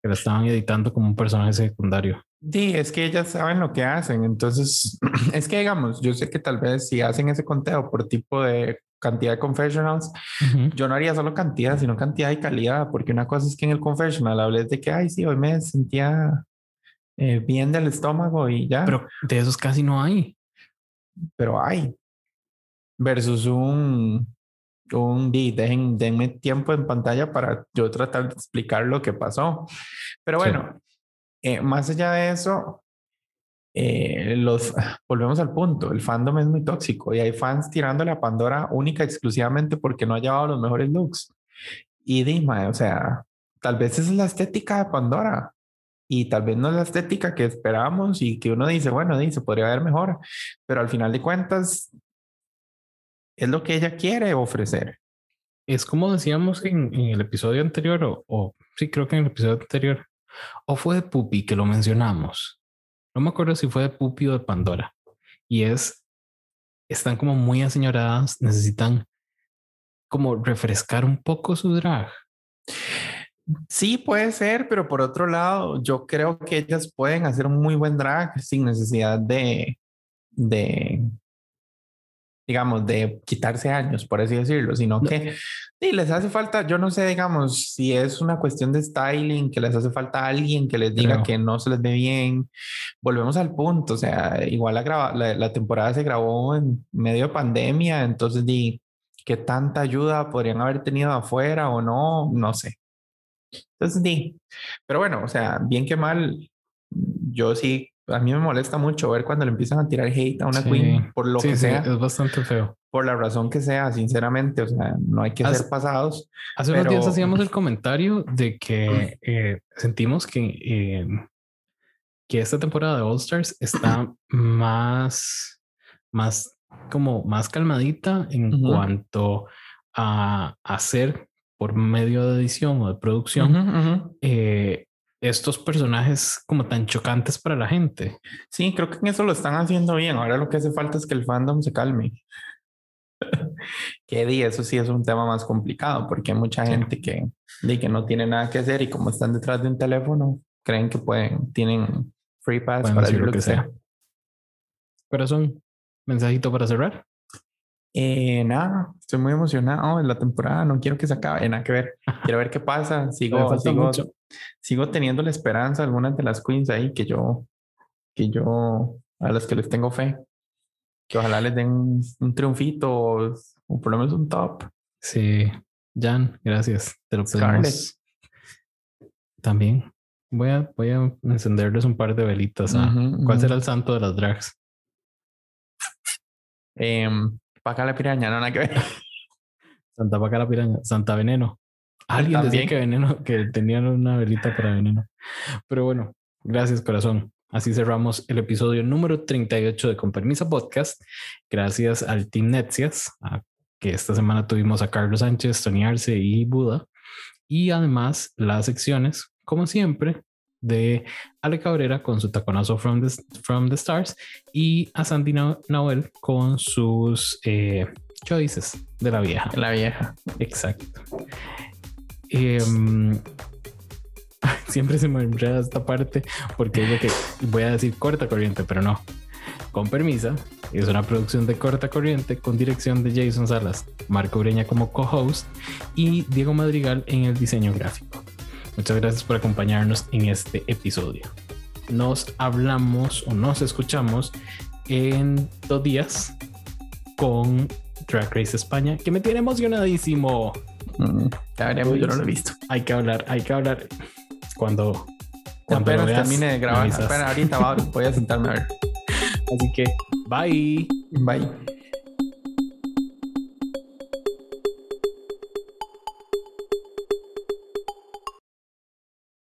que la estaban editando como un personaje secundario. Sí, es que ellas saben lo que hacen. Entonces, <clears throat> es que digamos, yo sé que tal vez si hacen ese conteo por tipo de cantidad de confessionals, Ujú. yo no haría solo cantidad, sino cantidad y calidad, porque una cosa es que en el confessional hables de que, ay, sí, hoy me sentía eh, bien del estómago y ya, pero, Pero de esos casi no hay. hay, versus un, un, di, dejen, denme tiempo en pantalla para yo tratar de explicar lo que pasó. Pero Sí. bueno, eh, más allá de eso, eh, los volvemos al punto. El fandom es muy tóxico y hay fans tirándole a Pandora única exclusivamente porque no ha llevado los mejores looks. Y Dima, o sea, tal vez esa es la estética de Pandora y tal vez no es la estética que esperamos y que uno dice, bueno, dice, podría haber mejor, pero al final de cuentas es lo que ella quiere ofrecer. Es como decíamos en, en el episodio anterior, o, o sí, creo que en el episodio anterior, o fue de Pupi que lo mencionamos. No me acuerdo si fue de Pupi o de Pandora. Y es, están como muy aseñoradas, necesitan como refrescar un poco su drag. Sí, puede ser, pero por otro lado, yo creo que ellas pueden hacer un muy buen drag sin necesidad de, de, digamos, de quitarse años, por así decirlo, sino No. que sí, les hace falta, yo no sé, digamos, si es una cuestión de styling, que les hace falta alguien que les diga Creo. que no se les ve bien. Volvemos al punto, o sea, igual la, la, la temporada se grabó en medio de pandemia, entonces, di, ¿qué tanta ayuda podrían haber tenido afuera o no? No sé. Entonces, di, pero bueno, o sea, bien que mal, yo sí, a mí me molesta mucho ver cuando le empiezan a tirar hate a una Sí. queen por lo Sí, que sí, sea, es bastante feo. por la razón que sea, sinceramente, o sea, no hay que Haz- ser pasados. Hace unos días Pero- hacíamos el comentario de que eh, sentimos que, eh, que esta temporada de All Stars está <clears throat> más, más como más calmadita en Ujú. cuanto a hacer por medio de edición o de producción Ujú, ujú. eh, estos personajes como tan chocantes para la gente. Sí, creo que en eso lo están haciendo bien. Ahora lo que hace falta es que el fandom se calme. <laughs> que di, eso sí es un tema más complicado porque hay mucha Sí. gente que, di, que no tiene nada que hacer y como están detrás de un teléfono, creen que pueden, tienen Free pass Pueden para decir lo que sea. Corazón, mensajito para cerrar. Eh, nada, estoy muy emocionado en la temporada. No quiero que se acabe, nada que ver. <laughs> Quiero ver qué pasa. Sigo, sigo, mucho. Sigo teniendo la esperanza. Algunas de las queens ahí que yo, que yo, a las que les tengo fe, que ojalá les den un, un triunfito o, o por lo menos un top. Sí, Jan, gracias. Te lo pedimos. También voy a, voy a encenderles un par de velitas. a- Ujú, ¿Cuál será el santo de las drags? Em, Paca la piraña, no nada que ver. Santa Paca la Piraña, Santa Veneno. Alguien decía También. que Veneno, que tenían una velita para Veneno. Pero bueno, gracias corazón. Así cerramos el episodio número 38 de Con Permisa Podcast. Gracias al Team Netsias, a- que esta semana tuvimos a Carlos Sánchez, Tony Arce y Buda. Y además las secciones, como siempre, de Ale Cabrera con su taconazo From the, from the Stars y a Sandy Nahuel con sus eh, choices de la vieja. La vieja. Exacto. Em, <laughs> siempre se me enreda esta parte porque que voy a decir corta corriente, pero no. Con permisa, es una producción de corta corriente con dirección de Jason Salas, Marco Ureña como co-host y Diego Madrigal en el diseño gráfico. Muchas gracias por acompañarnos en este episodio. Nos hablamos o nos escuchamos en dos días con Drag Race España, que me tiene emocionadísimo. Mm, veremos, yo no lo he visto. Hay que hablar, hay que hablar cuando, cuando veas, termine de grabar. Espera, ahorita voy a sentarme a ver. <laughs> Así que, bye. Bye.